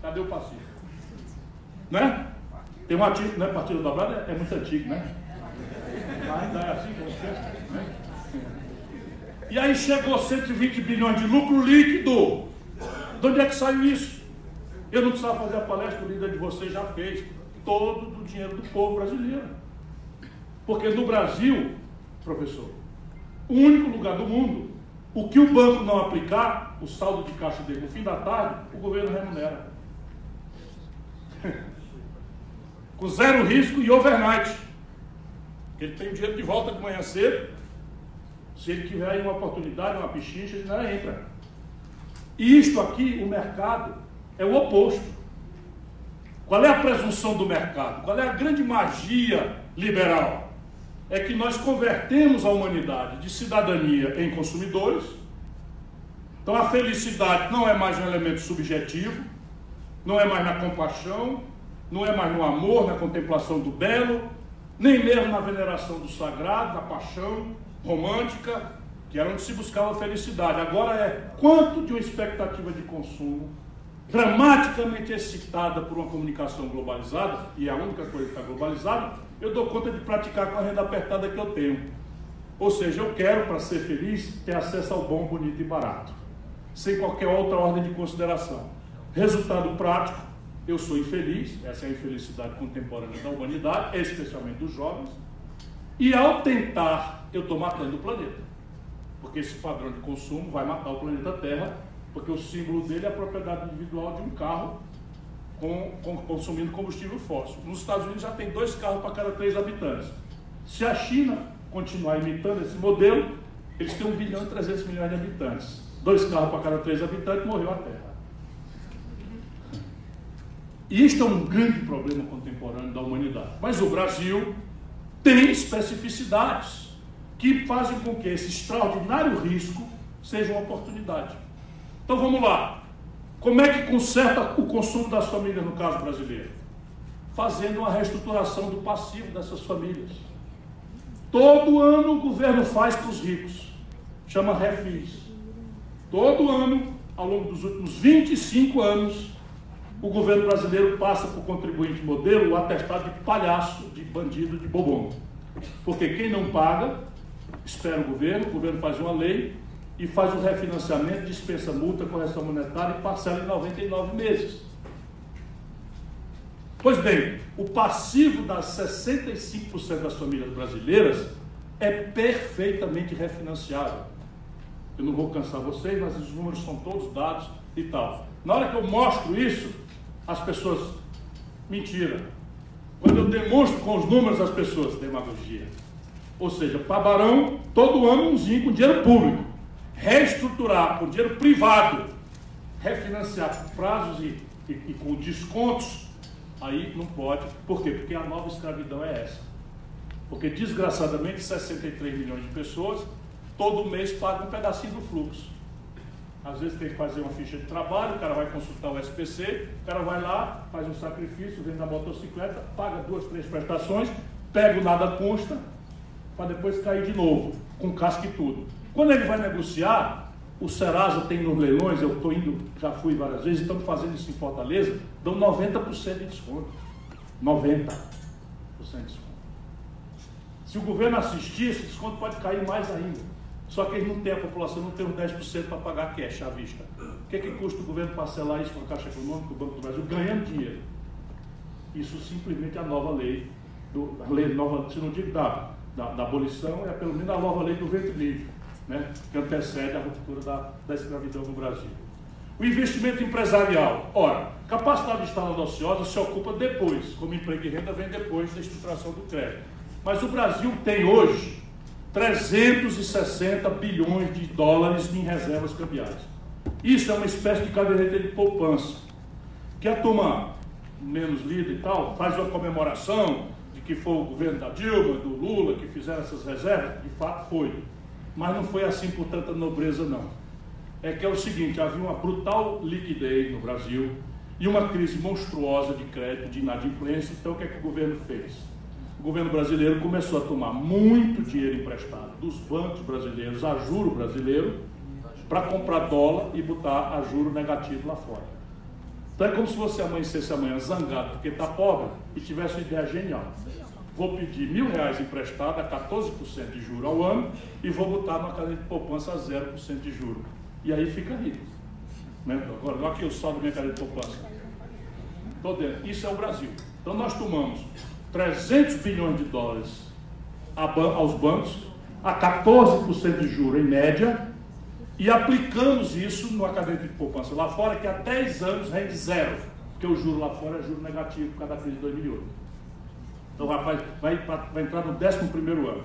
cadê o passivo? Né? Tem um ativo, né? Partida dobrada é, é muito antigo, né? Ainda é assim como você, né? E aí chegou 120 bilhões de lucro líquido. De onde é que saiu isso? Eu não precisava fazer a palestra, o líder de vocês já fez. Todo do dinheiro do povo brasileiro. Porque no Brasil, professor, o único lugar do mundo, o que o banco não aplicar, o saldo de caixa dele no fim da tarde, o governo remunera. Com zero risco e overnight. Ele tem o dinheiro de volta de manhã cedo. Se ele tiver uma oportunidade, uma pichincha, ele não entra. E isto aqui, o mercado, é o oposto. Qual é a presunção do mercado? Qual é a grande magia liberal? É que nós convertemos a humanidade de cidadania em consumidores. Então a felicidade não é mais um elemento subjetivo, não é mais na compaixão, não é mais no amor, na contemplação do belo, nem mesmo na veneração do sagrado, da paixão romântica, que era onde se buscava felicidade. Agora é quanto de uma expectativa de consumo dramaticamente excitada por uma comunicação globalizada, e é a única coisa que está globalizada, eu dou conta de praticar com a renda apertada que eu tenho. Ou seja, eu quero, para ser feliz, ter acesso ao bom, bonito e barato, sem qualquer outra ordem de consideração. Resultado prático, eu sou infeliz, essa é a infelicidade contemporânea da humanidade, especialmente dos jovens, e ao tentar, eu estou matando o planeta. Porque esse padrão de consumo vai matar o planeta Terra, porque o símbolo dele é a propriedade individual de um carro com, com, consumindo combustível fóssil. Nos Estados Unidos já tem dois carros para cada três habitantes. Se a China continuar imitando esse modelo, eles têm 1 bilhão e 300 milhões de habitantes. Dois carros para cada três habitantes, morreu a Terra. E isto é um grande problema contemporâneo da humanidade. Mas o Brasil tem especificidades que fazem com que esse extraordinário risco seja uma oportunidade. Então vamos lá. Como é que conserta o consumo das famílias no caso brasileiro? Fazendo uma reestruturação do passivo dessas famílias. Todo ano o governo faz para os ricos. Chama refis. Todo ano, ao longo dos últimos 25 anos, o governo brasileiro passa para o contribuinte modelo o atestado de palhaço, de bandido, de bobão. Porque quem não paga, espera o governo, o governo faz uma lei e faz o refinanciamento, dispensa multa, correção monetária e parcela em 99 meses. Pois bem, o passivo das 65% das famílias brasileiras é perfeitamente refinanciável. Eu não vou cansar vocês, mas os números são todos dados e tal. Na hora que eu mostro isso, as pessoas, mentira. Quando eu demonstro com os números as pessoas, demagogia. Ou seja, para Barão, todo ano umzinho com dinheiro público. Reestruturar com dinheiro privado, refinanciar por prazos e, e, e com descontos, aí não pode. Por quê? Porque a nova escravidão é essa. Porque desgraçadamente 63 milhões de pessoas todo mês pagam um pedacinho do fluxo. Às vezes tem que fazer uma ficha de trabalho, o cara vai consultar o SPC, o cara vai lá, faz um sacrifício, vende a motocicleta, paga duas, três prestações, pega o nada consta, para depois cair de novo, com casca e tudo. Quando ele vai negociar, o Serasa tem nos leilões, eu estou indo, já fui várias vezes, estamos fazendo isso em Fortaleza, dão 90% de desconto. 90% de desconto. Se o governo assistir, esse desconto pode cair mais ainda. Só que eles não têm, a população não tem os 10% para pagar cash à vista. O que, é que custa o governo parcelar isso com a Caixa Econômica, o Banco do Brasil, ganhando dinheiro? Isso simplesmente é a nova lei, do, a lei nova, se não digo da, da, da abolição, é pelo menos a nova lei do ventre livre, né, que antecede a ruptura da, da escravidão no Brasil. O investimento empresarial. Ora, capacidade instalada ociosa se ocupa depois, como emprego e renda vem depois da estruturação do crédito. Mas o Brasil tem hoje 360 bilhões de dólares em reservas cambiais. Isso é uma espécie de caderneta de poupança, que a turma menos lida e tal faz uma comemoração de que foi o governo da Dilma, do Lula, que fizeram essas reservas, de fato foi. Mas não foi assim por tanta nobreza, não. É que é o seguinte, havia uma brutal liquidez no Brasil e uma crise monstruosa de crédito, de inadimplência, então o que é que o governo fez? O governo brasileiro começou a tomar muito dinheiro emprestado dos bancos brasileiros a juro brasileiro para comprar dólar e botar a juro negativo lá fora. Então é como se você amanhecesse amanhã zangado porque está pobre e tivesse uma ideia genial. Vou pedir mil reais emprestado a 14% de juro ao ano e vou botar numa cadeia de poupança a 0% de juro. E aí fica rico. Né? Agora, olha aqui o saldo da minha cadeia de poupança. Estou dentro. Isso é o Brasil. Então nós tomamos 300 bilhões de dólares aos bancos, a 14% de juro em média, e aplicamos isso no caderneta de poupança lá fora, que há 10 anos rende zero, porque o juro lá fora é juro negativo por causa da crise de 2008. Então vai, vai, vai entrar no 11 ano.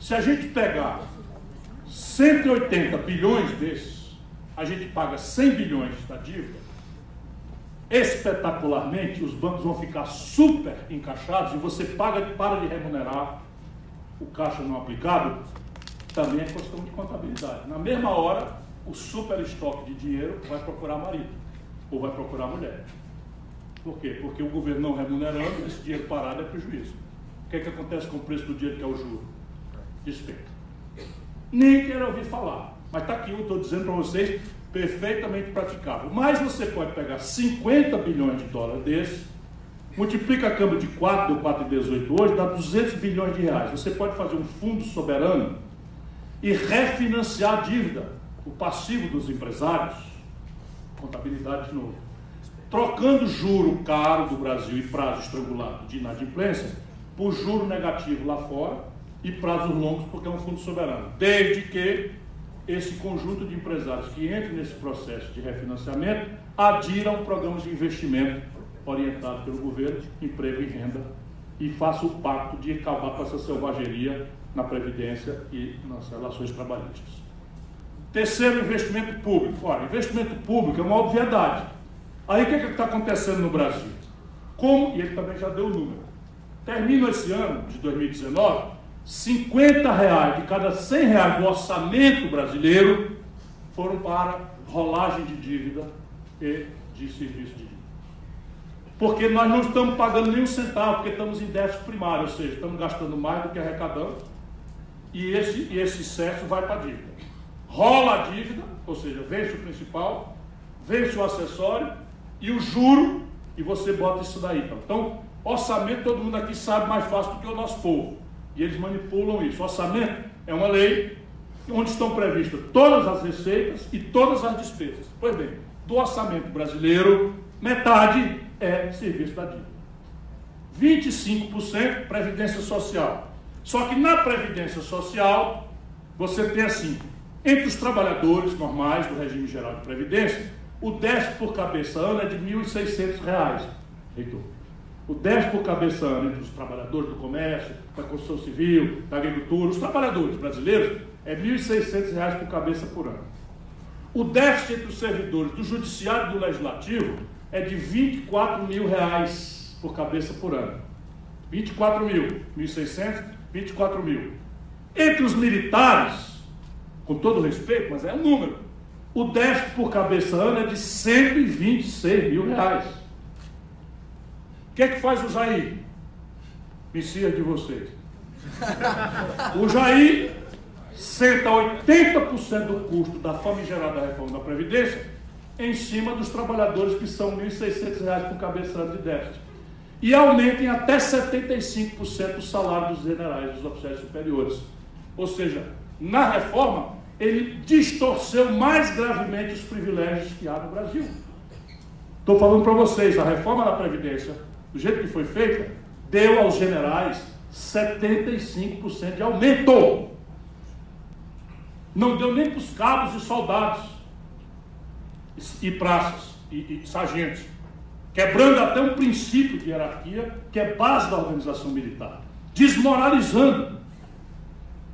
Se a gente pegar 180 bilhões desses, a gente paga 100 bilhões da dívida, espetacularmente, os bancos vão ficar super encaixados e você paga, para de remunerar o caixa não aplicado, também é questão de contabilidade. Na mesma hora, o super estoque de dinheiro vai procurar marido ou vai procurar mulher. Por quê? Porque o governo não remunerando, esse dinheiro parado é prejuízo. O que, é que acontece com o preço do dinheiro que é o juro? Despeito. Nem quero ouvir falar. Mas está aqui, eu estou dizendo para vocês, perfeitamente praticável. Mas você pode pegar 50 bilhões de dólares desses, multiplica a câmbio de 4, deu 4,18 hoje, dá 200 bilhões de reais. Você pode fazer um fundo soberano e refinanciar a dívida, o passivo dos empresários, contabilidade de novo, trocando juro caro do Brasil e prazo estrangulado de inadimplência por juro negativo lá fora e prazos longos porque é um fundo soberano, desde que esse conjunto de empresários que entrem nesse processo de refinanciamento adiram programas de investimento orientado pelo governo, emprego e renda, e faça o pacto de acabar com essa selvageria na Previdência e nas relações trabalhistas. Terceiro, investimento público. Olha, investimento público é uma obviedade. Aí o que é está acontecendo no Brasil? Como, e ele também já deu o número, termina esse ano de 2019 50 reais de cada 100 reais do orçamento brasileiro foram para rolagem de dívida e de serviço de dívida. Porque nós não estamos pagando nem um centavo, porque estamos em déficit primário, ou seja, estamos gastando mais do que arrecadamos, e esse, e esse excesso vai para a dívida. Rola a dívida, ou seja, vence o principal, vence o acessório e o juro, e você bota isso daí. Então, então orçamento todo mundo aqui sabe mais fácil do que o nosso povo. E eles manipulam isso. O orçamento é uma lei onde estão previstas todas as receitas e todas as despesas. Pois bem, do orçamento brasileiro, metade é serviço da dívida. 25% Previdência Social. Só que na Previdência Social, você tem assim, entre os trabalhadores normais do regime geral de Previdência, o déficit por cabeça ano é de R$ 1.600, reitor o 10 por cabeça entre os trabalhadores do comércio, da construção civil, da agricultura, os trabalhadores brasileiros, é R$ 1.600 por cabeça por ano. O déficit entre os servidores do judiciário e do legislativo é de 24 mil reais por cabeça por ano. 24 mil, 1.600, 24 mil. Entre os militares, com todo respeito, mas é um número, o déficit por cabeça ano é de 126 mil reais que é que faz o Jair? Messias de vocês. O Jair senta 80% do custo da famigerada reforma da Previdência em cima dos trabalhadores que são R$ 1.600 por cabeça de déficit. E aumentem até 75% o salário dos generais, dos oficiais superiores. Ou seja, na reforma, ele distorceu mais gravemente os privilégios que há no Brasil. Estou falando para vocês, a reforma da Previdência, do jeito que foi feita, deu aos generais 75% de aumento. Não deu nem para os cabos e soldados, e praças, e, e sargentos, quebrando até um princípio de hierarquia que é base da organização militar, desmoralizando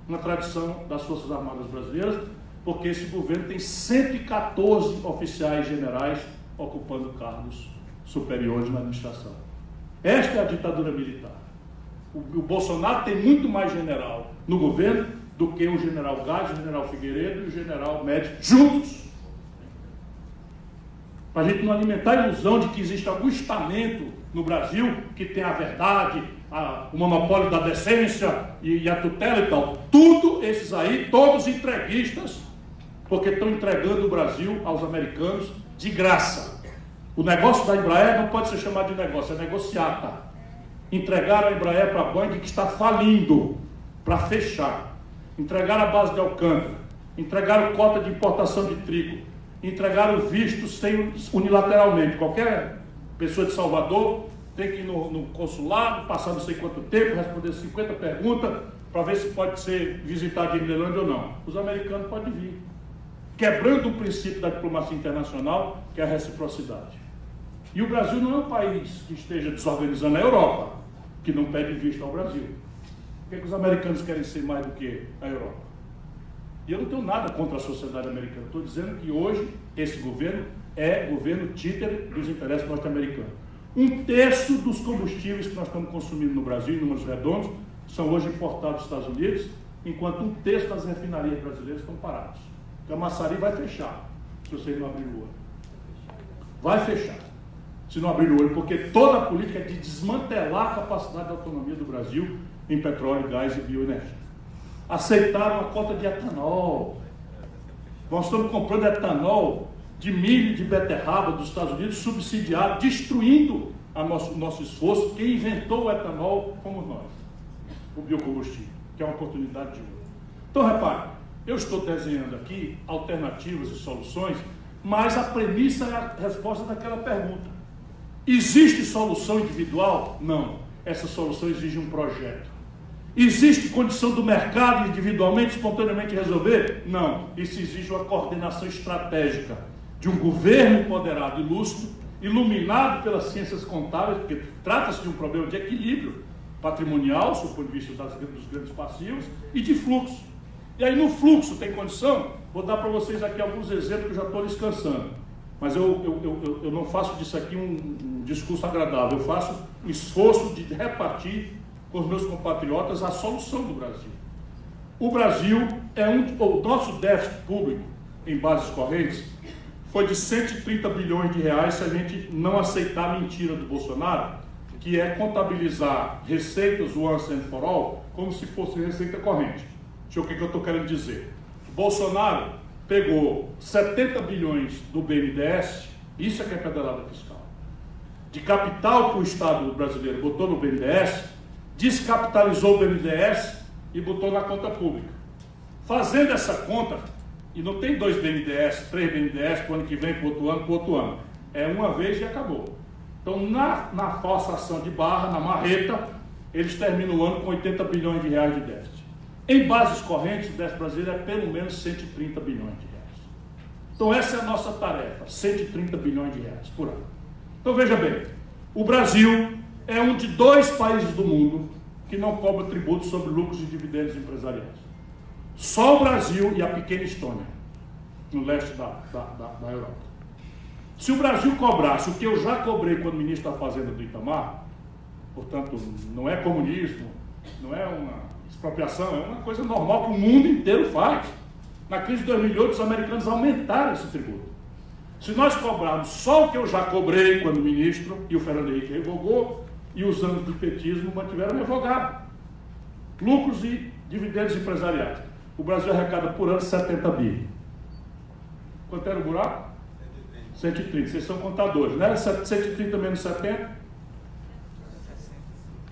na tradição das Forças Armadas Brasileiras, porque esse governo tem 114 oficiais generais ocupando cargos superiores na administração. Esta é a ditadura militar. O, o Bolsonaro tem muito mais general no governo do que o general Gás, o general Figueiredo e o general Médici juntos. Para a gente não alimentar a ilusão de que existe algum estamento no Brasil que tem a verdade, a, o monopólio da decência e, e a tutela e tal. Tudo esses aí, todos entreguistas, porque estão entregando o Brasil aos americanos de graça. O negócio da Embraer não pode ser chamado de negócio, é negociata. Entregaram a Embraer para a Boeing que está falindo, para fechar. Entregaram a base de Alcântara. Entregaram cota de importação de trigo. Entregaram visto sem, unilateralmente. Qualquer pessoa de Salvador tem que ir no, no consulado, passar não sei quanto tempo, responder 50 perguntas para ver se pode ser visitado em Irlanda ou não. Os americanos podem vir. Quebrando o princípio da diplomacia internacional, que é a reciprocidade. E o Brasil não é um país que esteja desorganizando a Europa, que não pede visto ao Brasil. Por que, que os americanos querem ser mais do que a Europa? E eu não tenho nada contra a sociedade americana. Estou dizendo que hoje esse governo é governo títere dos interesses norte-americanos. Um terço dos combustíveis que nós estamos consumindo no Brasil, em números redondos, são hoje importados dos Estados Unidos, enquanto um terço das refinarias brasileiras estão parados. Então a maçaria vai fechar, se vocês não abrirem o olho. Vai fechar, se não abrir o olho, porque toda a política é de desmantelar a capacidade de autonomia do Brasil em petróleo, gás e bioenergia. Aceitaram a cota de etanol. Nós estamos comprando etanol de milho de beterraba dos Estados Unidos, subsidiado, destruindo o nosso, nosso esforço. Quem inventou o etanol fomos nós, o biocombustível, que é uma oportunidade de ouro. Então, repare, eu estou desenhando aqui alternativas e soluções, mas a premissa é a resposta daquela pergunta. Existe solução individual? Não. Essa solução exige um projeto. Existe condição do mercado individualmente, espontaneamente resolver? Não. Isso exige uma coordenação estratégica de um governo empoderado e lúcido, iluminado pelas ciências contábeis, porque trata-se de um problema de equilíbrio patrimonial, do ponto de vista das, dos grandes passivos, e de fluxo. E aí no fluxo tem condição? Vou dar para vocês aqui alguns exemplos que eu já estou descansando. Mas eu, eu, eu, eu, não faço disso aqui um, um discurso agradável, eu faço o esforço de repartir com os meus compatriotas a solução do Brasil. O Brasil é um. O nosso déficit público em bases correntes foi de 130 bilhões de reais se a gente não aceitar a mentira do Bolsonaro, que é contabilizar receitas once and for all como se fosse receita corrente. Deixa eu ver o que eu estou querendo dizer. Bolsonaro pegou 70 bilhões do BNDES, isso é que é pedalada fiscal, de capital que o Estado brasileiro botou no BNDES, descapitalizou o BNDES e botou na conta pública. Fazendo essa conta, e não tem dois BNDES, três BNDES para o ano que vem, para outro ano, para outro ano. É uma vez e acabou. Então, na, na falsação de barra, na marreta, eles terminam o ano com 80 bilhões de reais de déficit. Em bases correntes, o déficit brasileiro é pelo menos 130 bilhões de reais. Então, essa é a nossa tarefa: 130 bilhões de reais por ano. Então, veja bem: o Brasil é um de dois países do mundo que não cobra tributo sobre lucros e dividendos empresariais. Só o Brasil e a pequena Estônia, no leste da, da, da, da Europa. Se o Brasil cobrasse o que eu já cobrei quando ministro da Fazenda do Itamar, portanto, não é comunismo, não é uma expropriação, é uma coisa normal que o mundo inteiro faz. Na crise de 2008, os americanos aumentaram esse tributo. Se nós cobrarmos só o que eu já cobrei quando ministro, e o Fernando Henrique revogou, e os anos do petismo mantiveram revogado. Lucros e dividendos empresariais. O Brasil arrecada por ano 70 bi. Quanto era o buraco? 130. Vocês são contadores, não era 130 menos 70?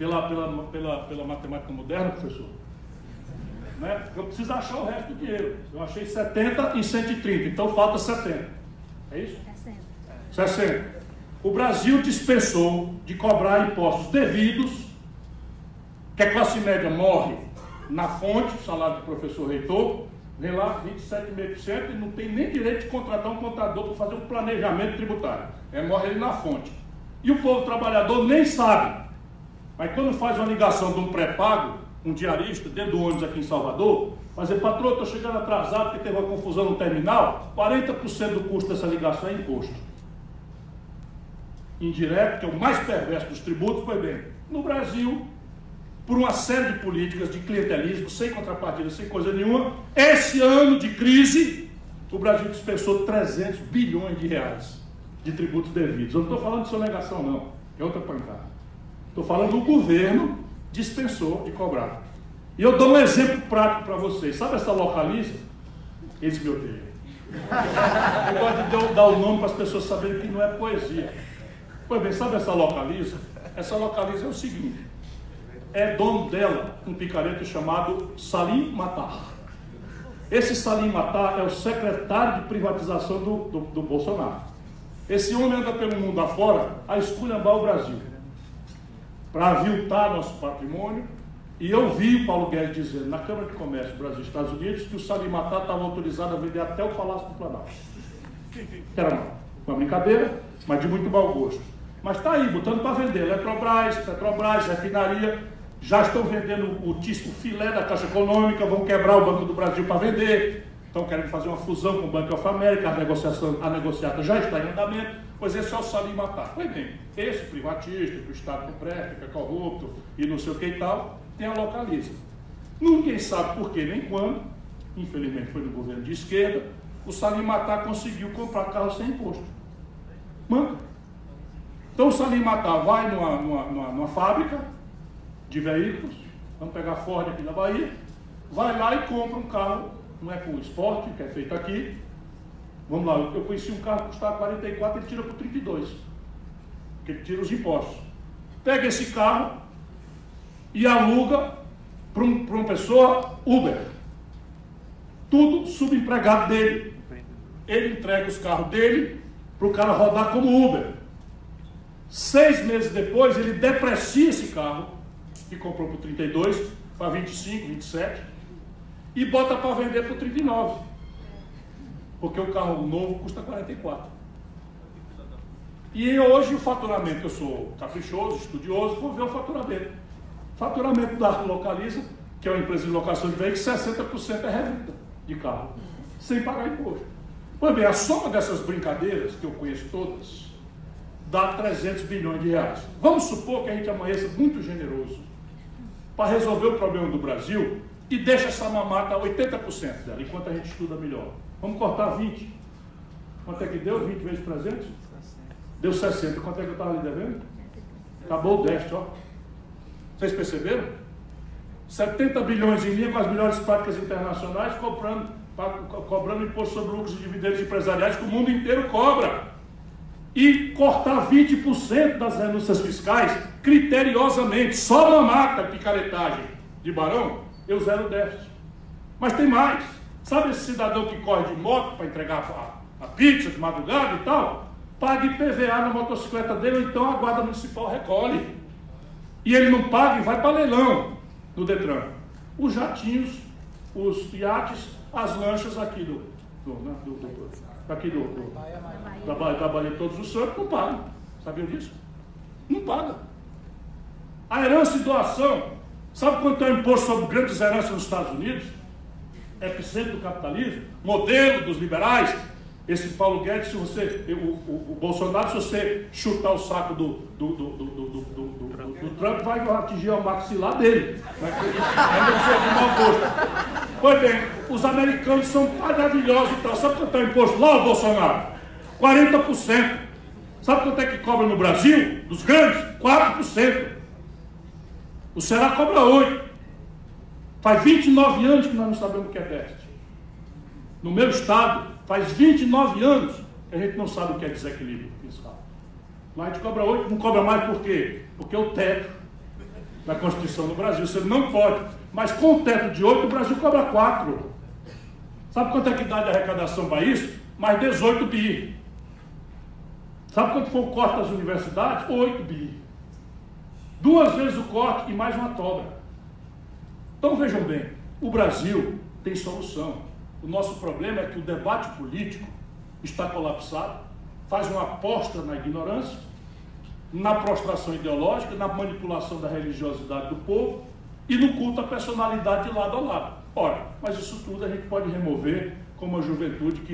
Pela, pela, pela, pela matemática moderna, professor? Né? Eu preciso achar o resto do dinheiro. Eu achei 70 e 130, então falta 70. É isso? 60. 60. O Brasil dispensou de cobrar impostos devidos, que a classe média morre na fonte, salário do professor reitor, vem lá 27,5% e não tem nem direito de contratar um contador para fazer um planejamento tributário. É morre ele na fonte. E o povo trabalhador nem sabe. Mas quando faz uma ligação de um pré-pago, um diarista, dentro do ônibus aqui em Salvador, fazer, patrão, estou chegando atrasado porque teve uma confusão no terminal, 40% do custo dessa ligação é imposto. Indireto, que é o mais perverso dos tributos, foi bem. No Brasil, por uma série de políticas de clientelismo, sem contrapartida, sem coisa nenhuma, esse ano de crise, o Brasil dispensou 300 bilhões de reais de tributos devidos. Eu não estou falando de sonegação, não, é outra pancada. Estou falando do governo dispensou de cobrar. E eu dou um exemplo prático para vocês. Sabe essa localiza? Eles me odeiam. Eu gosto de dar o nome para as pessoas saberem que não é poesia. Pois bem, sabe essa localiza? Essa localiza é o seguinte: é dono dela um picareta chamado Salim Matar. Esse Salim Matar é o secretário de privatização do, do, do Bolsonaro. Esse homem anda pelo mundo afora a esculhambar o Brasil, para aviltar nosso patrimônio. E eu vi o Paulo Guedes dizendo na Câmara de Comércio Brasil Estados Unidos que o Salim Matar estava autorizado a vender até o Palácio do Planalto. Era uma, uma brincadeira, mas de muito mau gosto. Mas está aí, botando para vender. Eletrobras, Petrobras, refinaria, já estão vendendo o, o filé da Caixa Econômica, vão quebrar o Banco do Brasil para vender, estão querendo fazer uma fusão com o Banco of America, a, negociação, a negociata já está em andamento, pois esse é o Salim Matar. Pois bem, esse privatista, que o Estado não presta, que é corrupto e não sei o que e tal, tem a localiza. Ninguém sabe por que nem quando, infelizmente foi no governo de esquerda, o Salim Matar conseguiu comprar carro sem imposto. Manca. Então o Salim Matar vai numa, numa, numa, numa fábrica, de veículos, vamos pegar Ford aqui na Bahia, vai lá e compra um carro, não é com esporte, que é feito aqui. Vamos lá, eu conheci um carro que custava 44, ele tira por 32. Porque ele tira os impostos. Pega esse carro e aluga para um, uma pessoa Uber. Tudo subempregado dele. Ele entrega os carros dele para o cara rodar como Uber. Seis meses depois, ele deprecia esse carro que comprou por 32, para 25, 27, e bota para vender por 39. Porque o carro novo custa 44. E hoje o faturamento, eu sou caprichoso, estudioso, vou ver o faturamento. Faturamento da Localiza, que é uma empresa de locação de veículos, 60% é revenda de carro, sem pagar imposto. Pois bem, a soma dessas brincadeiras, que eu conheço todas, dá 300 bilhões de reais. Vamos supor que a gente amanheça muito generoso para resolver o problema do Brasil e deixa essa mamata 80% dela, enquanto a gente estuda melhor. Vamos cortar 20. Quanto é que deu? 20 vezes 300? Deu 60. Quanto é que eu estava ali devendo? Acabou o déficit, ó. Vocês perceberam? 70 bilhões em linha com as melhores práticas internacionais, cobrando, cobrando imposto sobre lucros e dividendos empresariais que o mundo inteiro cobra e cortar 20% das renúncias fiscais criteriosamente, só mamata, picaretagem de barão, eu zero déficit. Mas tem mais. Sabe esse cidadão que corre de moto para entregar a, a, pizza de madrugada e tal? Paga IPVA na motocicleta dele, ou então a guarda municipal recolhe. E ele não paga e vai para leilão no Detran. Os jatinhos, os iates, as lanchas aqui do, do, né, do, do aqui do, do Todos os Santos, não pagam. Sabiam disso? Não paga. A herança e doação, sabe quanto é o imposto sobre grandes heranças nos Estados Unidos? Epicentro do capitalismo, modelo dos liberais. Esse Paulo Guedes, se você, o, o, o Bolsonaro, se você chutar o saco do, do, do, do, Trump, vai atingir o maxilar dele. Vai ser de. Pois bem, os americanos são maravilhosos. Então, sabe quanto é o imposto lá, o Bolsonaro? 40%. Sabe quanto é que cobra no Brasil? Dos grandes? 4%. O Ceará cobra 8%. Faz 29 anos que nós não sabemos o que é déficit. No meu estado, faz 29 anos que a gente não sabe o que é desequilíbrio fiscal. Lá a gente cobra 8, não cobra mais por quê? Porque o teto da Constituição do Brasil, você não pode. Mas com o teto de 8, o Brasil cobra 4. Sabe quanto é que dá de arrecadação para isso? Mais 18 bi. Sabe quanto foi o corte das universidades? 8 bi. Duas vezes o corte e mais uma toga. Então vejam bem, o Brasil tem solução. O nosso problema é que o debate político está colapsado, faz uma aposta na ignorância, na prostração ideológica, na manipulação da religiosidade do povo e no culto à personalidade de lado a lado. Ora, mas isso tudo a gente pode remover com uma juventude que